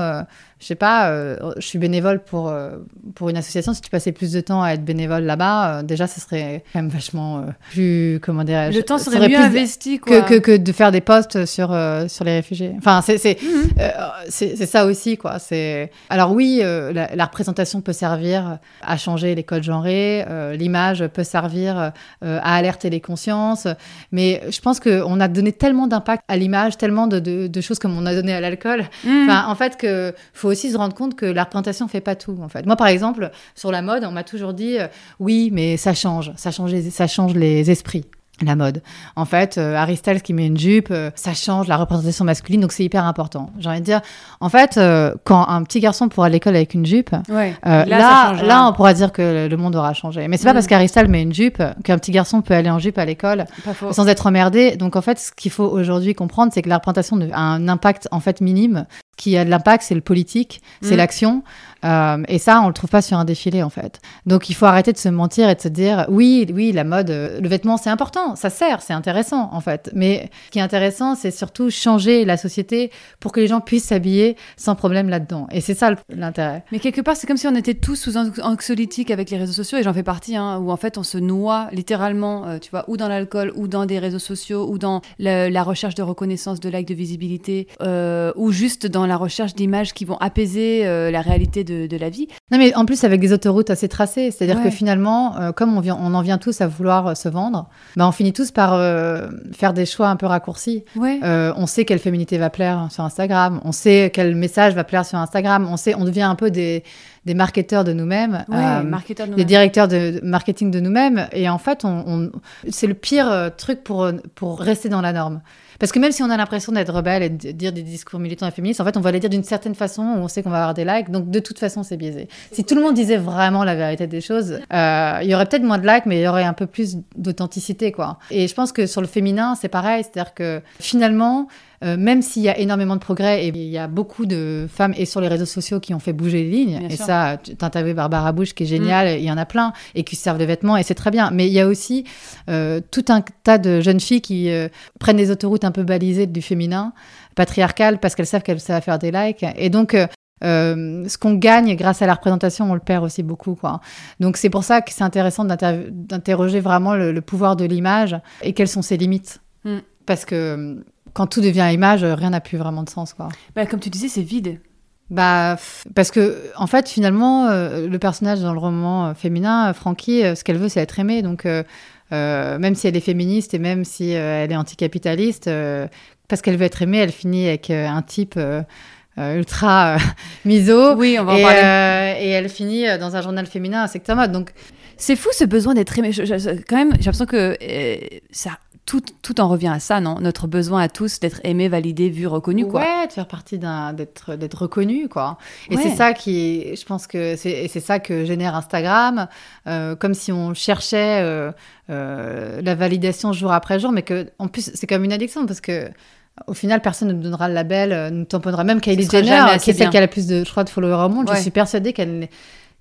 je sais pas, euh, je suis bénévole pour, euh, pour une association. Si tu passais plus de temps à être bénévole là-bas, euh, déjà, ce serait quand même vachement plus, comment dirais-je Le temps ça serait, mieux plus investi, quoi. Que, que, que de faire des posts sur, sur les réfugiés. Enfin, c'est Mhm. ça aussi, quoi. C'est Alors oui, la, la représentation peut servir à changer les codes genrés, l'image peut servir à alerter les consciences, mais je pense qu'on a donné tellement d'impact à l'image, tellement de, de, de choses comme on a donné à l'alcool, Mhm. Enfin, en fait, que faut aussi se rendre compte que la représentation fait pas tout. En fait, moi, par exemple, sur la mode, on m'a toujours dit euh, oui, mais ça change, ça change, les, ça change les esprits. La mode. En fait, euh, Harry Styles qui met une jupe, euh, ça change la représentation masculine, donc c'est hyper important. J'ai envie de dire, en fait, euh, quand un petit garçon pourra à l'école avec une jupe, Ouais. Là, là, changera. on pourra dire que le monde aura changé. Mais c'est pas Mm. parce qu'Harry Styles met une jupe qu'un petit garçon peut aller en jupe à l'école sans être emmerdé. Donc en fait, ce qu'il faut aujourd'hui comprendre, c'est que la représentation a un impact en fait minime. Qui a de l'impact, c'est le politique, c'est Mhm. l'action. Euh, et ça, on le trouve pas sur un défilé en fait. Donc il faut arrêter de se mentir et de se dire oui, oui, la mode, euh, le vêtement, c'est important, ça sert, c'est intéressant en fait. Mais ce qui est intéressant, c'est surtout changer la société pour que les gens puissent s'habiller sans problème là-dedans. Et c'est ça l'intérêt. Mais quelque part, c'est comme si on était tous sous an- anxiolytiques avec les réseaux sociaux, et j'en fais partie, hein, où en fait on se noie littéralement, euh, tu vois, ou dans l'alcool, ou dans des réseaux sociaux, ou dans le- la recherche de reconnaissance, de like, de visibilité, euh, ou juste dans la recherche d'images qui vont apaiser euh, la réalité de, de la vie. Non, mais en plus avec des autoroutes assez tracées, c'est-à-dire Ouais. que finalement, euh, comme on, vient, on en vient tous à vouloir euh, se vendre, bah, on finit tous par faire des choix un peu raccourcis. Ouais. On sait quelle féminité va plaire sur Instagram, on sait quel message va plaire sur Instagram, on sait, on devient un peu des, des marketeurs de nous-mêmes. Ouais, euh, des directeurs de marketing de nous-mêmes. Et en fait, on, on- c'est le pire truc pour, pour rester dans la norme. Parce que même si on a l'impression d'être rebelle et de dire des discours militants et féministes, en fait, on va les dire d'une certaine façon où on sait qu'on va avoir des likes. Donc, de toute façon, c'est biaisé. Si tout le monde disait vraiment la vérité des choses, euh, il y aurait peut-être moins de likes, mais il y aurait un peu plus d'authenticité, quoi. Et je pense que sur le féminin, c'est pareil. C'est-à-dire que finalement, euh, même s'il y a énormément de progrès et il y a beaucoup de femmes et sur les réseaux sociaux qui ont fait bouger les lignes, Bien et sûr. ça, tu as vu Barbara Bush qui est géniale, il y en a plein et qui servent de vêtements et c'est très bien. Mais il y a aussi euh, tout un tas de jeunes filles qui euh, prennent des autoroutes un peu balisées du féminin, patriarcal, parce qu'elles savent qu'elles savent faire des likes. Et donc, euh, ce qu'on gagne grâce à la représentation, on le perd aussi beaucoup. Quoi. Donc c'est pour ça que c'est intéressant d'inter- d'interroger vraiment le, le pouvoir de l'image et quelles sont ses limites. Mm. Parce que quand tout devient image, euh, rien n'a plus vraiment de sens. Quoi. Bah, comme tu disais, c'est vide. Bah, parce que en fait, finalement, euh, le personnage dans le roman euh, féminin, Frankie, ce qu'elle veut, c'est être aimée. Donc, euh, même si elle est féministe et même si elle est anticapitaliste, parce qu'elle veut être aimée, elle finit avec un type ultra miso. Oui, on va en Et, parler. euh, et elle finit dans un journal féminin à secteur mode. Donc, C'est fou ce besoin d'être aimé. Je- je- quand même, j'ai l'impression que euh, ça, tout, tout en revient à ça, non? Notre besoin à tous d'être aimé, validé, vu, reconnu, quoi. Ouais, de faire partie d'un, d'être, d'être reconnu, quoi. Et Ouais. c'est ça qui, je pense que c'est, et c'est ça que génère Instagram, euh, comme si on cherchait euh, euh, la validation jour après jour, mais que, en plus, c'est comme une addiction parce que. Au final, personne ne nous donnera le label, euh, nous tamponnera. Même Kylie Jenner, qui est celle bien. qui a la plus de, je crois, de followers au monde, Ouais. je suis persuadée qu'elle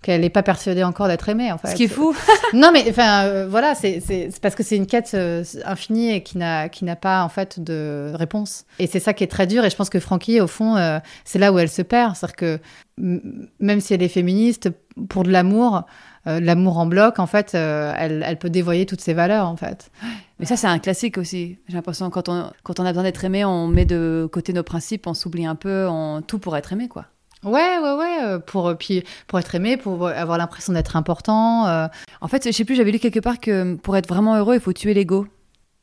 qu'elle n'est pas persuadée encore d'être aimée, en fait. Ce qui est fou. Non, mais enfin, euh, voilà, c'est parce que c'est une quête euh, infinie et qui n'a qui n'a pas en fait de réponse. Et c'est ça qui est très dur. Et je pense que Frankie, au fond, euh, c'est là où elle se perd, c'est-à-dire que même si elle est féministe, pour de l'amour, l'amour en bloc, en fait, elle, elle peut dévoyer toutes ses valeurs, en fait. Mais ça, c'est un classique aussi. J'ai l'impression quand on, quand on a besoin d'être aimé, on met de côté nos principes, on s'oublie un peu, on, tout pour être aimé, quoi. Ouais, ouais, ouais. euh, Pour puis pour être aimé, pour avoir l'impression d'être important. euh, En fait, je sais plus, j'avais lu quelque part que pour être vraiment heureux, il faut tuer l'ego.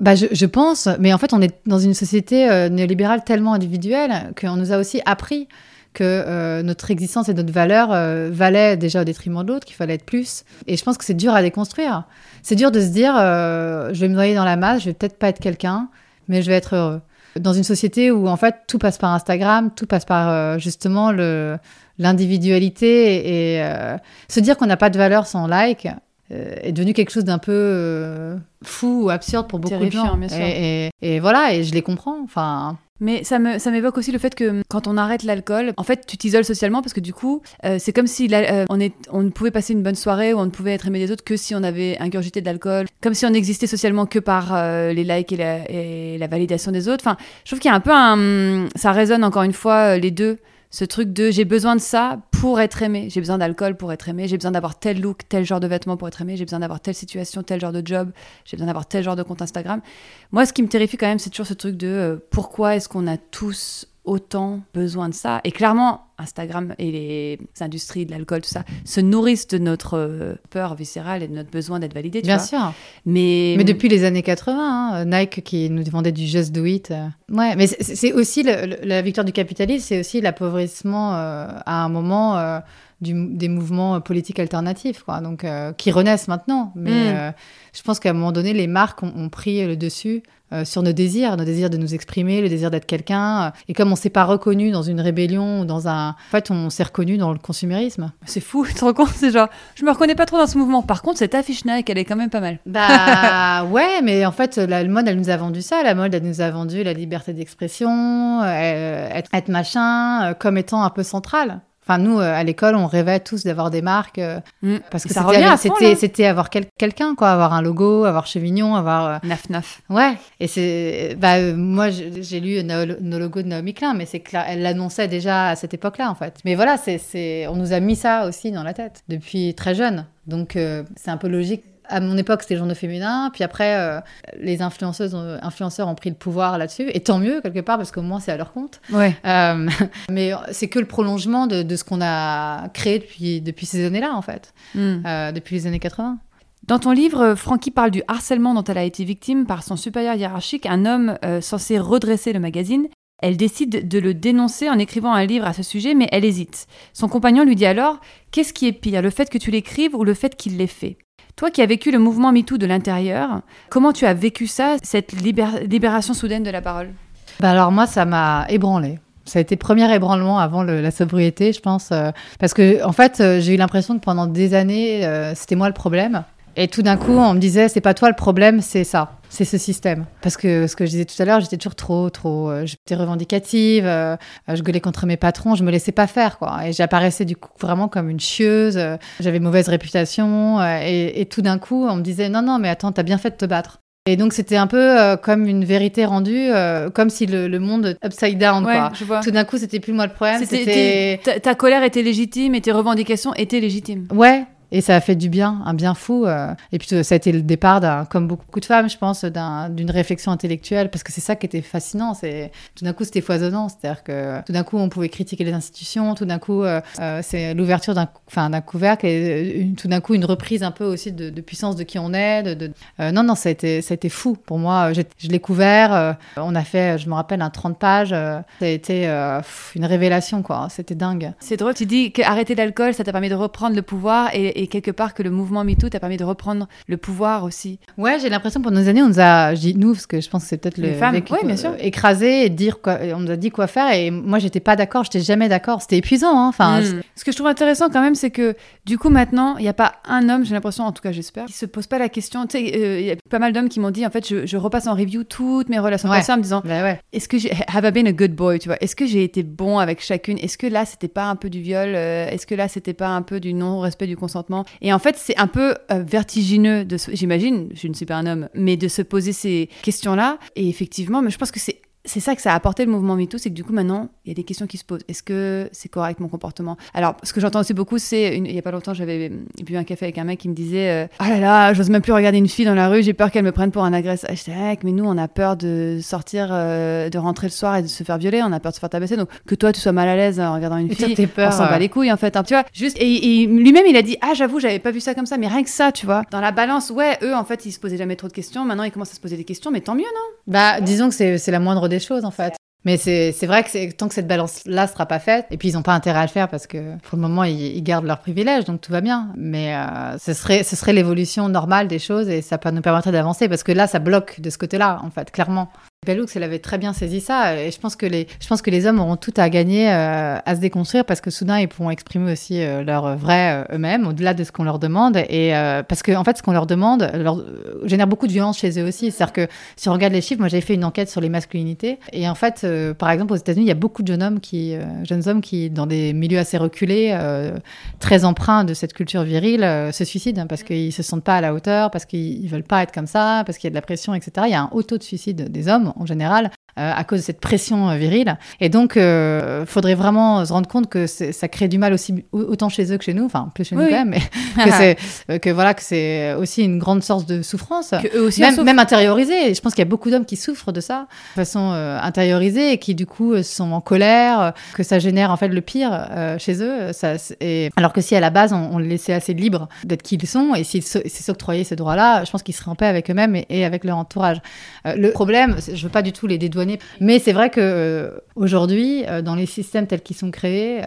Bah, je, je pense, mais en fait, on est dans une société euh, néolibérale tellement individuelle qu'on nous a aussi appris que euh, notre existence et notre valeur euh, valaient déjà au détriment de l'autre, qu'il fallait être plus. Et je pense que c'est dur à déconstruire. C'est dur de se dire, euh, je vais me noyer dans la masse, je vais peut-être pas être quelqu'un, mais je vais être heureux. Dans une société où en fait tout passe par Instagram, tout passe par euh, justement le l'individualité et euh, se dire qu'on n'a pas de valeur sans like euh, est devenu quelque chose d'un peu fou ou absurde pour beaucoup Terrifiant, de gens. Et, et- et voilà, et je les comprends. Enfin, Mais ça me ça m'évoque aussi le fait que quand on arrête l'alcool, en fait, tu t'isoles socialement parce que du coup, euh, c'est comme si la- euh, on, est, on ne pouvait passer une bonne soirée ou on ne pouvait être aimé des autres que si on avait ingurgité de l'alcool, comme si on existait socialement que par euh, les likes et la, et la validation des autres. Enfin, je trouve qu'il y a un peu un. Ça résonne encore une fois euh, les deux Ce truc de j'ai besoin de ça pour être aimé. J'ai besoin d'alcool pour être aimé. J'ai besoin d'avoir tel look, tel genre de vêtements pour être aimé. J'ai besoin d'avoir telle situation, tel genre de job. J'ai besoin d'avoir tel genre de compte Instagram. Moi, ce qui me terrifie quand même, c'est toujours ce truc de euh, pourquoi est-ce qu'on a tous autant besoin de ça. Et clairement, Instagram et les industries de l'alcool, tout ça, se nourrissent de notre euh, peur viscérale et de notre besoin d'être validé. Bien sûr. Mais... mais depuis les années 80, hein, Nike qui nous vendait du Just Do It. Euh. Ouais, mais c'est aussi la victoire du capitalisme, c'est aussi l'appauvrissement euh, à un moment des mouvements politiques alternatifs, quoi, donc, qui renaissent maintenant. Mais mm. je pense qu'à un moment donné, les marques ont pris le dessus euh, sur nos désirs, nos désirs de nous exprimer, le désir d'être quelqu'un. Et comme on s'est pas reconnu dans une rébellion ou dans un, en fait, on s'est reconnu dans le consumérisme. C'est fou, tu te rends compte C'est genre, je me reconnais pas trop dans ce mouvement. Par contre, cette affiche Nike, elle est quand même pas mal. Bah ouais, mais en fait, la mode, elle nous a vendu ça. La mode, elle nous a vendu la liberté d'expression, euh, être, être, machin, euh, comme étant un peu central. Enfin, nous, euh, à l'école, on rêvait tous d'avoir des marques euh, mm. parce que c'était, c'était avoir quelqu'un, quoi, avoir un logo, avoir Chevignon, avoir. Euh... Naf naf. Ouais. Et c'est, bah, euh, moi, j'ai lu nos, logos de Naomi Klein, mais c'est clair, elle l'annonçait déjà à cette époque-là, en fait. Mais voilà, c'est, c'est, on nous a mis ça aussi dans la tête depuis très jeune. Donc, c'est un peu logique à mon époque, c'était le journaux féminin. Puis après, euh, les influenceuses, influenceurs ont pris le pouvoir là-dessus. Et tant mieux, quelque part, parce qu'au moins, c'est à leur compte. Ouais. Euh, mais c'est que le prolongement de, ce qu'on a créé depuis, depuis ces années-là, en fait. Hmm. Euh, depuis les années 80. Dans ton livre, Francky parle du harcèlement dont elle a été victime par son supérieur hiérarchique, un homme censé redresser le magazine. Elle décide de le dénoncer en écrivant un livre à ce sujet, mais elle hésite. Son compagnon lui dit alors Qu'est-ce qui est pire, le fait que tu l'écrives ou le fait qu'il l'ait fait? Toi qui as vécu le mouvement MeToo de l'intérieur, comment tu as vécu ça, cette libération soudaine de la parole? Bah Alors moi, ça m'a ébranlé. Ça a été le premier ébranlement avant la sobriété, je pense. Euh, parce que, en fait, euh, j'ai eu l'impression que pendant des années, euh, c'était moi le problème. Et tout d'un coup, on me disait, c'est pas toi le problème, c'est ça, c'est ce système. Parce que ce que je disais tout à l'heure, j'étais toujours trop, trop, euh, j'étais revendicative, euh, je gueulais contre mes patrons, je me laissais pas faire, quoi. Et j'apparaissais du coup vraiment comme une chieuse, euh, j'avais mauvaise réputation, et, tout d'un coup, on me disait, non, non, mais attends, t'as bien fait de te battre. Et donc c'était un peu comme une vérité rendue, comme si le, monde upside down quoi. Je vois. Tout d'un coup c'était plus moi le problème. C'était ta, ta, colère était légitime et tes revendications étaient légitimes. Ouais, et ça a fait du bien, un bien fou. Euh. Et puis ça a été le départ, comme beaucoup de femmes, je pense, d'une réflexion intellectuelle, parce que c'est ça qui était fascinant. C'est tout d'un coup c'était foisonnant, c'est-à-dire que tout d'un coup on pouvait critiquer les institutions, tout d'un coup euh, euh, c'est l'ouverture d'un, enfin d'un couvercle tout d'un coup une reprise un peu aussi de, puissance de qui on est. Non non, ça a été ça a été fou pour moi. je l'ai couvert. on a fait, je me rappelle, un 30 pages. ça a été une révélation quoi. C'était dingue. C'est drôle. Tu dis qu'arrêter l'alcool, ça t'a permis de reprendre le pouvoir et et quelque part que le mouvement MeToo t'a permis de reprendre le pouvoir aussi. Ouais, j'ai l'impression que pendant des années, on nous a, je dis nous, parce que je pense que c'est peut-être le femmes, bien sûr. écrasé et dire quoi, on nous a dit quoi faire et moi j'étais pas d'accord, j'étais jamais d'accord, c'était épuisant. Hein. Enfin, hmm. ce que je trouve intéressant quand même, c'est que du coup maintenant, il n'y a pas un homme, j'ai l'impression, en tout cas j'espère, qui se pose pas la question. Tu sais, euh, il y a pas mal d'hommes qui m'ont dit en fait, je, repasse en review toutes mes relations passées en me disant, bah ouais. est-ce que j'ai have I been a good boy, tu vois, est-ce que j'ai été bon avec chacune, est-ce que là c'était pas un peu du viol, euh, est-ce que là c'était pas un peu du non respect du consentement, et en fait c'est un peu euh, vertigineux, de j'imagine, je ne suis pas un homme, mais de se poser ces questions-là. Et effectivement, mais je pense que c'est c'est ça que ça a apporté le mouvement MeToo, c'est que du coup maintenant, il y a des questions qui se posent. Est-ce que c'est correct mon comportement? Alors, ce que j'entends aussi beaucoup, c'est, il y a pas longtemps, j'avais bu un café avec un mec qui me disait Ah là là, j'ose même plus regarder une fille dans la rue, j'ai peur qu'elle me prenne pour un agresseur. J'étais ah, mais nous, on a peur de sortir, euh, de rentrer le soir et de se faire violer, on a peur de se faire tabasser. Donc, que toi, tu sois mal à l'aise en regardant une fille, peur, on s'en bat les couilles en fait. Hein, tu vois, juste, et, lui-même, il a dit Ah, j'avoue, j'avais pas vu ça comme ça, mais rien que ça, tu vois. Dans la balance, ouais, eux, en fait, ils se posaient jamais trop de questions. Maintenant, ils commencent à se poser des questions, mais tant mieux, non? Bah, disons que c'est la moindre des choses, en fait. Mais c'est vrai que tant que cette balance-là sera pas faite, et puis ils n'ont pas intérêt à le faire parce que pour le moment ils, gardent leur privilège, donc tout va bien. Mais euh, ce serait, ce serait l'évolution normale des choses et ça nous permettrait d'avancer parce que là ça bloque de ce côté-là, en fait, clairement. Bellux, elle avait très bien saisi ça. Et je pense que les, je pense que les hommes auront tout à gagner euh, à se déconstruire parce que soudain, ils pourront exprimer aussi euh, leur vrai euh, eux-mêmes, au-delà de ce qu'on leur demande. Et parce que, en fait, ce qu'on leur demande leur, génère beaucoup de violence chez eux aussi. C'est-à-dire que si on regarde les chiffres, moi, j'avais fait une enquête sur les masculinités. Et en fait, par exemple, aux États-Unis, il y a beaucoup de jeunes hommes qui, jeunes hommes qui, dans des milieux assez reculés, très empreints de cette culture virile, se suicident hein, parce qu'ils se sentent pas à la hauteur, parce qu'ils veulent pas être comme ça, parce qu'il y a de la pression, etc. Il y a un haut taux de suicide des hommes en général, à cause de cette pression virile. Et donc, il faudrait vraiment se rendre compte que ça crée du mal aussi autant chez eux que chez nous, enfin plus chez nous quand même, mais que c'est que voilà que c'est aussi une grande source de souffrance, que eux aussi même, même intériorisée. Je pense qu'il y a beaucoup d'hommes qui souffrent de ça de façon intériorisée et qui du coup sont en colère, que ça génère en fait le pire chez eux. Ça, et alors que si à la base on, on les laissait assez libres d'être qui ils sont et s'ils s'octroyaient ces droits-là, je pense qu'ils seraient en paix avec eux-mêmes et, avec leur entourage. Euh, le problème, je veux pas du tout les dédouaner, mais c'est vrai que euh, aujourd'hui, euh, dans les systèmes tels qu'ils sont créés,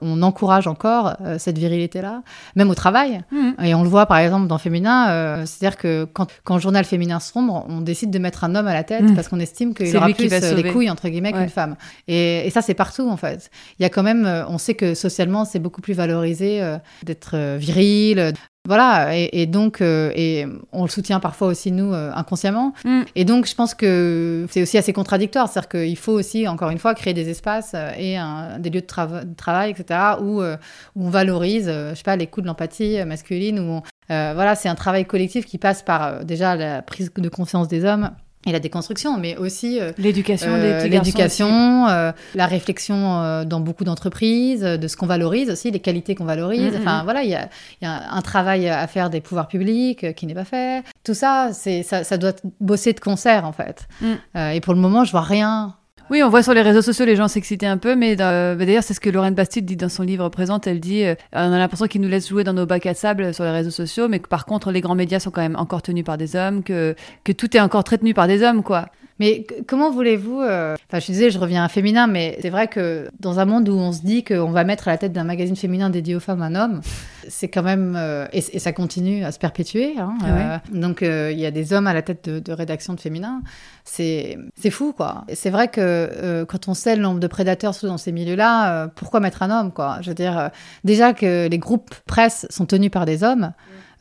on encourage encore cette virilité-là, même au travail. Mmh. Et on le voit par exemple dans Féminin, c'est-à-dire que quand, quand le journal féminin sombre, on décide de mettre un homme à la tête mmh. parce qu'on estime qu'il aura plus les couilles entre guillemets qu'une femme. Et, et, ça, c'est partout en fait. Il y a quand même, on sait que socialement, c'est beaucoup plus valorisé d'être viril, voilà, et, donc, euh, et on le soutient parfois aussi, nous, euh, inconsciemment. Mm. Et donc, je pense que c'est aussi assez contradictoire. C'est-à-dire qu'il faut aussi, encore une fois, créer des espaces euh, et des lieux de, travail, etc., où, où, on valorise, je sais pas, les coups de l'empathie masculine, où voilà, c'est un travail collectif qui passe par déjà la prise de conscience des hommes et la déconstruction, mais aussi euh, l'éducation, euh, l'éducation, euh, la réflexion dans beaucoup d'entreprises, de ce qu'on valorise aussi, les qualités qu'on valorise. Mm, mm, enfin mm. voilà, il y a, y a, un travail à faire des pouvoirs publics qui n'est pas fait. Tout ça, c'est ça, ça, doit bosser de concert en fait. et pour le moment, je vois rien oui, on voit sur les réseaux sociaux les gens s'exciter un peu, mais d'ailleurs, c'est ce que Lorraine Bastide dit dans son livre Présente. Elle dit euh, on a l'impression qu'ils nous laissent jouer dans nos bacs à sable sur les réseaux sociaux, mais que par contre, les grands médias sont quand même encore tenus par des hommes, que, que tout est encore très tenu par des hommes, quoi. Mais comment voulez-vous euh, Enfin, je disais, je reviens à féminin, mais c'est vrai que dans un monde où on se dit qu'on va mettre à la tête d'un magazine féminin dédié aux femmes un homme, c'est quand même euh, et, ça continue à se perpétuer. Hein, ah euh, donc il y a des hommes à la tête de, de rédaction de féminin. C'est c'est fou quoi. C'est vrai que quand on sait le nombre de prédateurs dans ces milieux-là, pourquoi mettre un homme quoi? Je veux dire, déjà que les groupes presse sont tenus par des hommes.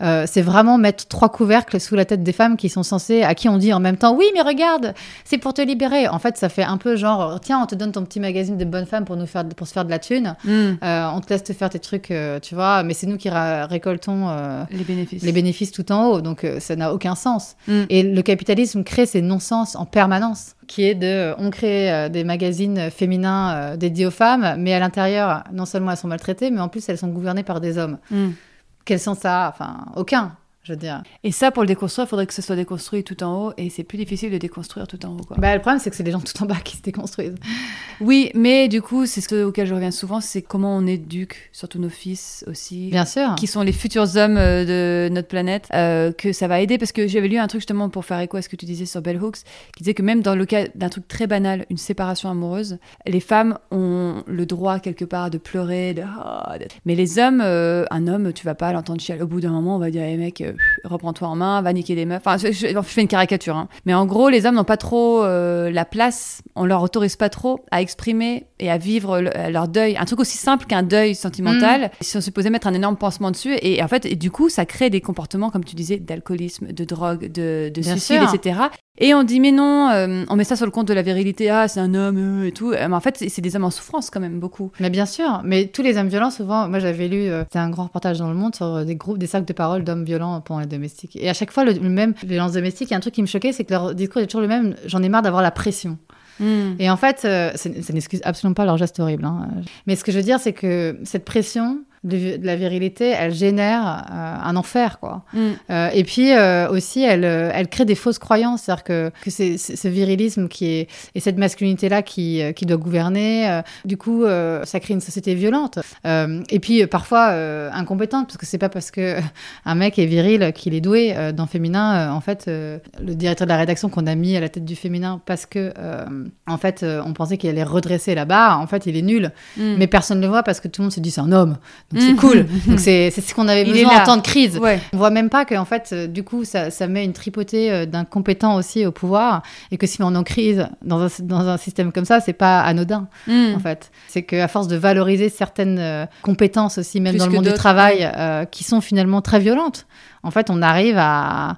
Euh, c'est vraiment mettre trois couvercles sous la tête des femmes qui sont censées, à qui on dit en même temps, oui, mais regarde, c'est pour te libérer. En fait, ça fait un peu genre, tiens, on te donne ton petit magazine de bonnes femmes pour nous faire, pour se faire de la thune. Mm. Euh, on te laisse te faire tes trucs, euh, tu vois, mais c'est nous qui récoltons les bénéfices, les bénéfices tout en haut. Donc ça n'a aucun sens. Mm. Et le capitalisme crée ces non-sens en permanence qui est de, on crée des magazines féminins dédiés aux femmes, mais à l'intérieur, non seulement elles sont maltraitées, mais en plus elles sont gouvernées par des hommes. Mm. Quel sens ça Enfin, aucun je veux dire. Et ça, pour le déconstruire, il faudrait que ce soit déconstruit tout en haut, et c'est plus difficile de déconstruire tout en haut. Quoi. Bah, le problème, c'est que c'est les gens tout en bas qui se déconstruisent. Oui, mais du coup, c'est ce auquel je reviens souvent, c'est comment on éduque, surtout nos fils aussi. Bien sûr. Qui sont les futurs hommes euh, de notre planète, euh, que ça va aider, parce que j'avais lu un truc justement pour faire écho à ce que tu disais sur Bell Hooks, qui disait que même dans le cas d'un truc très banal, une séparation amoureuse, les femmes ont le droit quelque part de pleurer, de... Ah, mais les hommes, euh, un homme, tu vas pas l'entendre chialer. Au bout d'un moment, on va dire, hey, mec, reprends-toi en main, va niquer des meufs. Enfin, je, fais une caricature. Hein. Mais en gros, les hommes n'ont pas trop euh, la place, on leur autorise pas trop à exprimer et à vivre leur deuil. Un truc aussi simple qu'un deuil sentimental. Mm. Ils sont supposés mettre un énorme pansement dessus. Et en fait, et du coup, ça crée des comportements, comme tu disais, d'alcoolisme, de drogue, de, de suicide, etc. Et on dit, mais non, euh, on met ça sur le compte de la virilité, ah, c'est un homme euh, et tout. Mais en fait, c'est des hommes en souffrance quand même, beaucoup. Mais bien sûr, mais tous les hommes violents, souvent, moi j'avais lu, c'était un grand reportage dans le monde sur des groupes, des sacs de parole d'hommes violents pendant les domestiques. Et à chaque fois, le, même violence domestique, il y a un truc qui me choquait, c'est que leur discours est toujours le même, j'en ai marre d'avoir la pression. Hmm. Et en fait, euh, ça n'excuse absolument pas leur geste horrible. Hein. Mais ce que je veux dire, c'est que cette pression, de, la virilité, elle génère euh, un enfer, quoi. Mm. Euh, et puis euh, aussi, elle, elle crée des fausses croyances, c'est-à-dire que, que c'est ce virilisme qui est et cette masculinité-là qui, qui doit gouverner. du coup, ça crée une société violente. et puis parfois incompétente, parce que c'est pas parce que un mec est viril qu'il est doué. dans féminin, en fait, le directeur de la rédaction qu'on a mis à la tête du féminin parce que en fait, on pensait qu'il allait redresser la barre. En fait, il est nul, mm. mais personne ne le voit parce que tout le monde se dit c'est un homme. Donc c'est cool. Donc c'est ce qu'on avait besoin en temps de crise. On voit même pas que en fait, euh, du coup, ça, ça met une tripotée euh, d'incompétents aussi au pouvoir et que si on est en crise dans un, dans un système comme ça, c'est pas anodin mm. en fait. C'est qu'à force de valoriser certaines euh, compétences aussi, même dans le monde du travail, qui sont finalement très violentes en fait, on arrive à,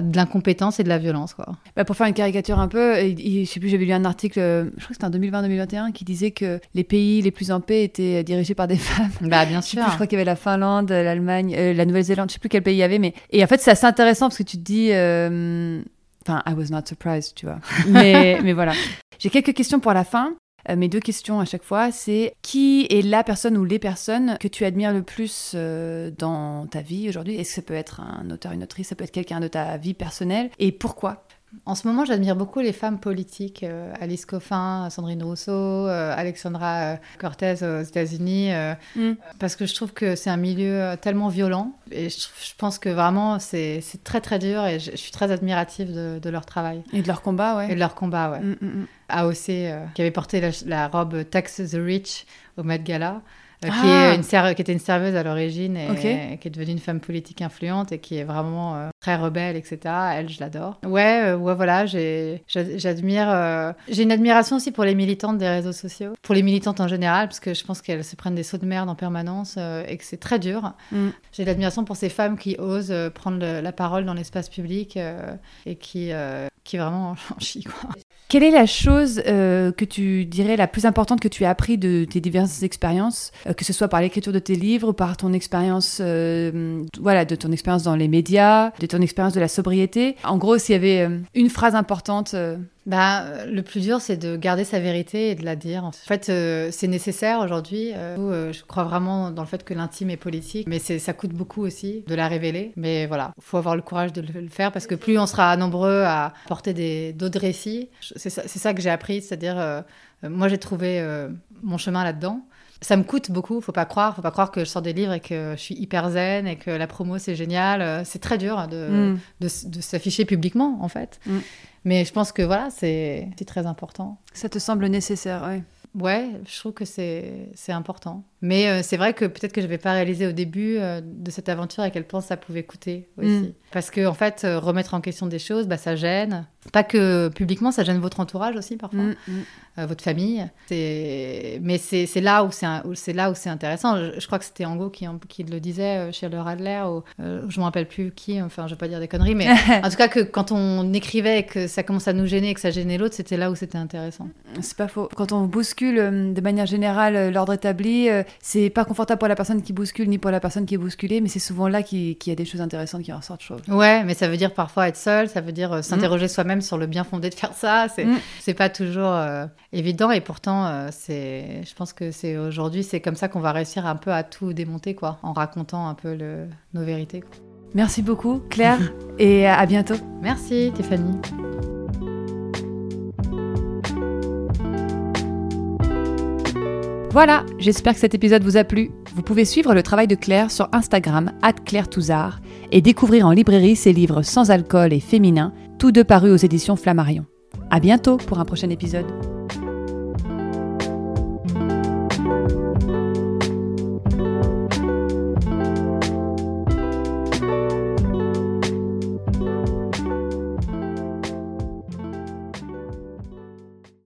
de l'incompétence et de la violence. Quoi. Bah, pour faire une caricature un peu, je sais plus, j'avais lu un article, je crois que c'était en 2020-2021, qui disait que les pays les plus en paix étaient dirigés par des femmes. Bah, bien sûr. je crois qu'il y avait la Finlande, l'Allemagne, euh, la Nouvelle-Zélande, je sais plus quel pays il y avait, mais et en fait, c'est assez intéressant parce que tu te dis. Euh, Enfin, I was not surprised, tu vois. Mais, mais voilà. J'ai quelques questions pour la fin. Euh, mes deux questions à chaque fois, c'est qui est la personne ou les personnes que tu admires le plus euh, dans ta vie aujourd'hui? Est-ce que ça peut être un auteur, une autrice, ça peut être quelqu'un de ta vie personnelle? Et pourquoi? En ce moment, j'admire beaucoup les femmes politiques, euh, Alice Coffin, Sandrine Rousseau, euh, Alexandra euh, Cortez aux États-Unis, mm. parce que je trouve que c'est un milieu tellement violent et je, pense que vraiment c'est très très dur et je, suis très admirative de, leur travail. Et de leur combat, ouais. Et de leur combat, ouais. Mm, mm, AOC, qui avait porté la, la, robe Tax the Rich au Met Gala. Euh, qui, est ah. une qui était une serveuse à l'origine et qui est devenue une femme politique influente et qui est vraiment euh, très rebelle, etc. Elle, je l'adore. Ouais, euh, ouais, voilà, j'admire. J'ai une admiration aussi pour les militantes des réseaux sociaux, pour les militantes en général, parce que je pense qu'elles se prennent des sauts de merde en permanence et que c'est très dur. Mm. J'ai de l'admiration pour ces femmes qui osent prendre la parole dans l'espace public et qui, qui vraiment en. Quelle est la chose euh, que tu dirais la plus importante que tu as appris de tes diverses expériences, euh, que ce soit par l'écriture de tes livres par ton expérience, euh, voilà, de ton expérience dans les médias, de ton expérience de la sobriété? En gros, s'il y avait une phrase importante bah, le plus dur, c'est de garder sa vérité et de la dire. En fait, euh, c'est nécessaire aujourd'hui. Euh, euh, je crois vraiment dans le fait que l'intime est politique, mais ça coûte beaucoup aussi de la révéler. Mais voilà, il faut avoir le courage de le faire parce que plus on sera nombreux à porter d'autres récits, c'est ça, que j'ai appris. C'est-à-dire, moi, j'ai trouvé mon chemin là-dedans. Ça me coûte beaucoup, faut pas croire, faut pas croire que je sors des livres et que je suis hyper zen et que la promo c'est génial. C'est très dur de, mm. de, s'afficher publiquement en fait. Mm. Mais je pense que voilà, c'est très important. Ça te semble nécessaire, oui. Ouais, je trouve que c'est important. Mais euh, c'est vrai que peut-être que je n'avais pas réalisé au début euh, de cette aventure à quel point ça pouvait coûter aussi. Mm. Parce que en fait, euh, remettre en question des choses, bah, ça gêne. Pas que publiquement, ça gêne votre entourage aussi parfois. Votre famille. Mais c'est là où c'est là où c'est intéressant. Je, crois que c'était Ango qui, qui le disait chez Le Radler, ou, je ne me rappelle plus qui, enfin je ne vais pas dire des conneries, mais en tout cas que quand on écrivait et que ça commence à nous gêner et que ça gênait l'autre, c'était là où c'était intéressant. C'est pas faux. Quand on bouscule de manière générale l'ordre établi, c'est pas confortable pour la personne qui bouscule ni pour la personne qui est bousculée, mais c'est souvent là qu'il y a des choses intéressantes qui ressortent. Chose. Ouais, mais ça veut dire parfois être seul, ça veut dire euh, s'interroger mm. soi-même sur le bien fondé de faire ça. C'est mm. pas toujours euh, évident et pourtant, euh, c'est, je pense que c'est aujourd'hui, c'est comme ça qu'on va réussir un peu à tout démonter, quoi, en racontant un peu le, nos vérités. Merci beaucoup, Claire, et à bientôt. Merci, Stéphanie. Voilà, j'espère que cet épisode vous a plu. Vous pouvez suivre le travail de Claire sur Instagram, Claire Touzard, et découvrir en librairie ses livres sans alcool et féminins, tous deux parus aux éditions Flammarion. À bientôt pour un prochain épisode. you